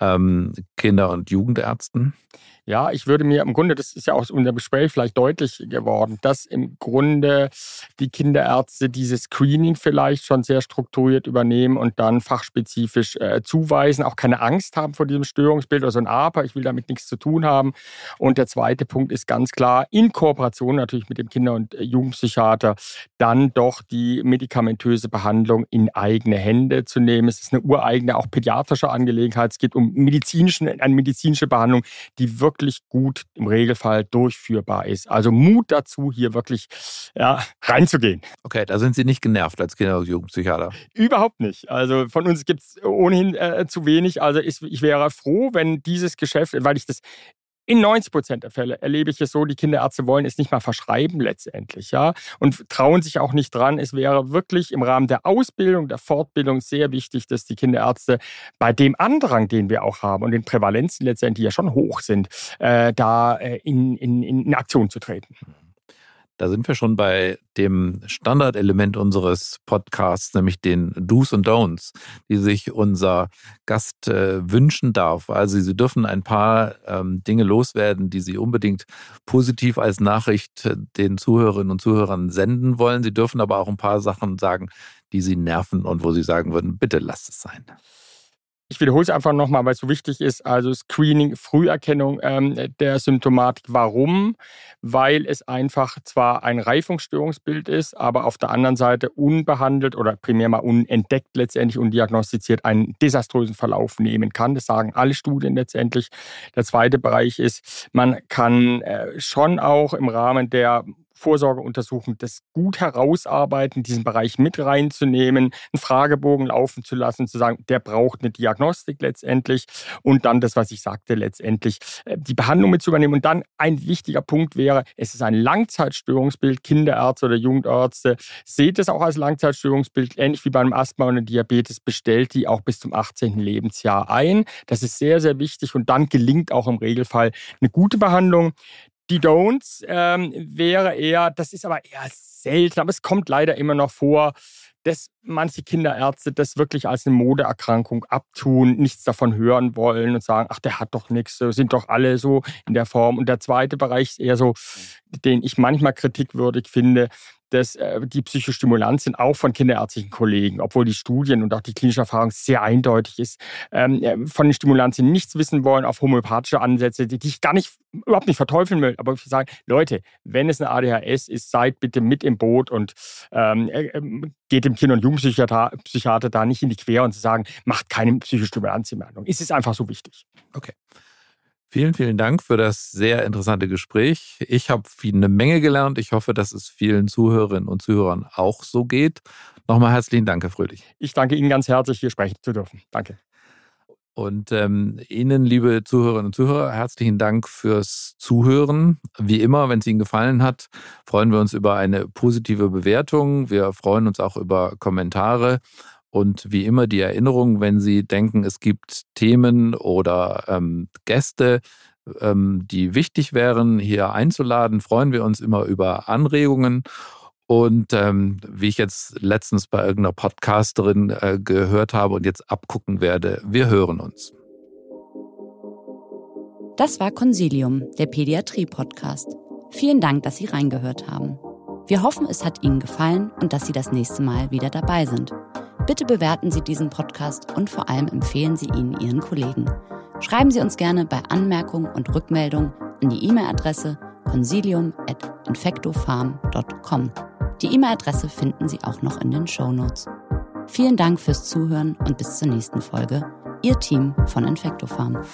ähm, Kinder- und Jugendärzten? Ja, ich würde mir im Grunde, das ist ja aus unserem Gespräch vielleicht deutlich geworden, dass im Grunde die Kinderärzte dieses Screening vielleicht schon sehr strukturiert übernehmen und dann fachspezifisch äh, zuweisen, auch keine Angst haben vor diesem Störungsbild oder so ein Aber, ich will damit nichts zu tun haben. Und der zweite Punkt ist ganz klar, in Kooperation natürlich mit dem Kinder- und Jugendpsychiater, dann doch die medikamentöse Behandlung in eigene Hände zu nehmen. Es ist eine ureigene, auch pädiatrische Angelegenheit. Es geht um medizinischen, eine medizinische Behandlung, die wirklich gut im Regelfall durchführbar ist. Also Mut dazu, hier wirklich ja, reinzugehen. Okay, da sind Sie nicht genervt als Kinder- und Jugendpsychiater. Überhaupt nicht. Also von uns gibt es ohnehin äh, zu wenig. Also ich wäre froh, wenn dieses Geschäft, weil ich das in 90 Prozent der Fälle erlebe ich es so, die Kinderärzte wollen es nicht mal verschreiben letztendlich, ja, und trauen sich auch nicht dran. Es wäre wirklich im Rahmen der Ausbildung, der Fortbildung sehr wichtig, dass die Kinderärzte bei dem Andrang, den wir auch haben und den Prävalenzen letztendlich ja schon hoch sind, äh, da äh, in, in, in Aktion zu treten. Da sind wir schon bei dem Standardelement unseres Podcasts, nämlich den Do's und Don'ts, die sich unser Gast äh, wünschen darf. Also Sie dürfen ein paar ähm, Dinge loswerden, die Sie unbedingt positiv als Nachricht äh, den Zuhörerinnen und Zuhörern senden wollen. Sie dürfen aber auch ein paar Sachen sagen, die Sie nerven und wo Sie sagen würden, bitte lasst es sein. Ich wiederhole es einfach nochmal, weil es so wichtig ist. Also Screening, Früherkennung ähm, der Symptomatik. Warum? Weil es einfach zwar ein Reifungsstörungsbild ist, aber auf der anderen Seite unbehandelt oder primär mal unentdeckt letztendlich undiagnostiziert einen desaströsen Verlauf nehmen kann. Das sagen alle Studien letztendlich. Der zweite Bereich ist, man kann äh, schon auch im Rahmen der Vorsorgeuntersuchung das gut herausarbeiten, diesen Bereich mit reinzunehmen, einen Fragebogen laufen zu lassen, zu sagen, der braucht eine Diagnostik letztendlich und dann das, was ich sagte, letztendlich äh, die Behandlung mit zu übernehmen. Und dann ein wichtiger Punkt wäre, es ist ein Langzeitstörungsbild. Kinderärzte oder Jugendärzte seht es auch als Langzeitstörungsbild, ähnlich wie beim Asthma und Diabetes, bestellt die auch bis zum 18. Lebensjahr ein. Das ist sehr, sehr wichtig und dann gelingt auch im Regelfall eine gute Behandlung. Die Don'ts ähm, wäre eher, das ist aber eher selten, aber es kommt leider immer noch vor, dass manche Kinderärzte das wirklich als eine Modeerkrankung abtun, nichts davon hören wollen und sagen, ach, der hat doch nichts, sind doch alle so in der Form. Und der zweite Bereich ist eher so, den ich manchmal kritikwürdig finde, dass äh, die Psychostimulantien auch von kinderärztlichen Kollegen, obwohl die Studien und auch die klinische Erfahrung sehr eindeutig ist, ähm, äh, von den Stimulantien nichts wissen wollen auf homöopathische Ansätze, die, ich gar nicht, überhaupt nicht verteufeln will, aber ich sage, Leute, wenn es eine ADHS ist, seid bitte mit im Boot und ähm, äh, ähm, geht dem Kinder- und Jugendpsychiater Psychiater da nicht in die Quere und zu sagen, macht keine Psychostimulantien-Behandlung. Es ist einfach so wichtig. Okay. Vielen, vielen Dank für das sehr interessante Gespräch. Ich habe eine Menge gelernt. Ich hoffe, dass es vielen Zuhörerinnen und Zuhörern auch so geht. Nochmal herzlichen Dank, Herr Fröhlich. Ich danke Ihnen ganz herzlich, hier sprechen zu dürfen. Danke. Und ähm, Ihnen, liebe Zuhörerinnen und Zuhörer, herzlichen Dank fürs Zuhören. Wie immer, wenn es Ihnen gefallen hat, freuen wir uns über eine positive Bewertung. Wir freuen uns auch über Kommentare. Und wie immer die Erinnerung, wenn Sie denken, es gibt Themen oder ähm, Gäste, ähm, die wichtig wären, hier einzuladen, freuen wir uns immer über Anregungen. Und ähm, wie ich jetzt letztens bei irgendeiner Podcasterin äh, gehört habe und jetzt abgucken werde, wir hören uns. Das war Consilium, der Pädiatrie-Podcast. Vielen Dank, dass Sie reingehört haben. Wir hoffen, es hat Ihnen gefallen und dass Sie das nächste Mal wieder dabei sind. Bitte bewerten Sie diesen Podcast und vor allem empfehlen Sie ihn Ihren Kollegen. Schreiben Sie uns gerne bei Anmerkungen und Rückmeldungen an die E-Mail-Adresse consilium.infectofarm.com. Die E-Mail-Adresse finden Sie auch noch in den Show Notes. Vielen Dank fürs Zuhören und bis zur nächsten Folge. Ihr Team von Infectofarm. Farm.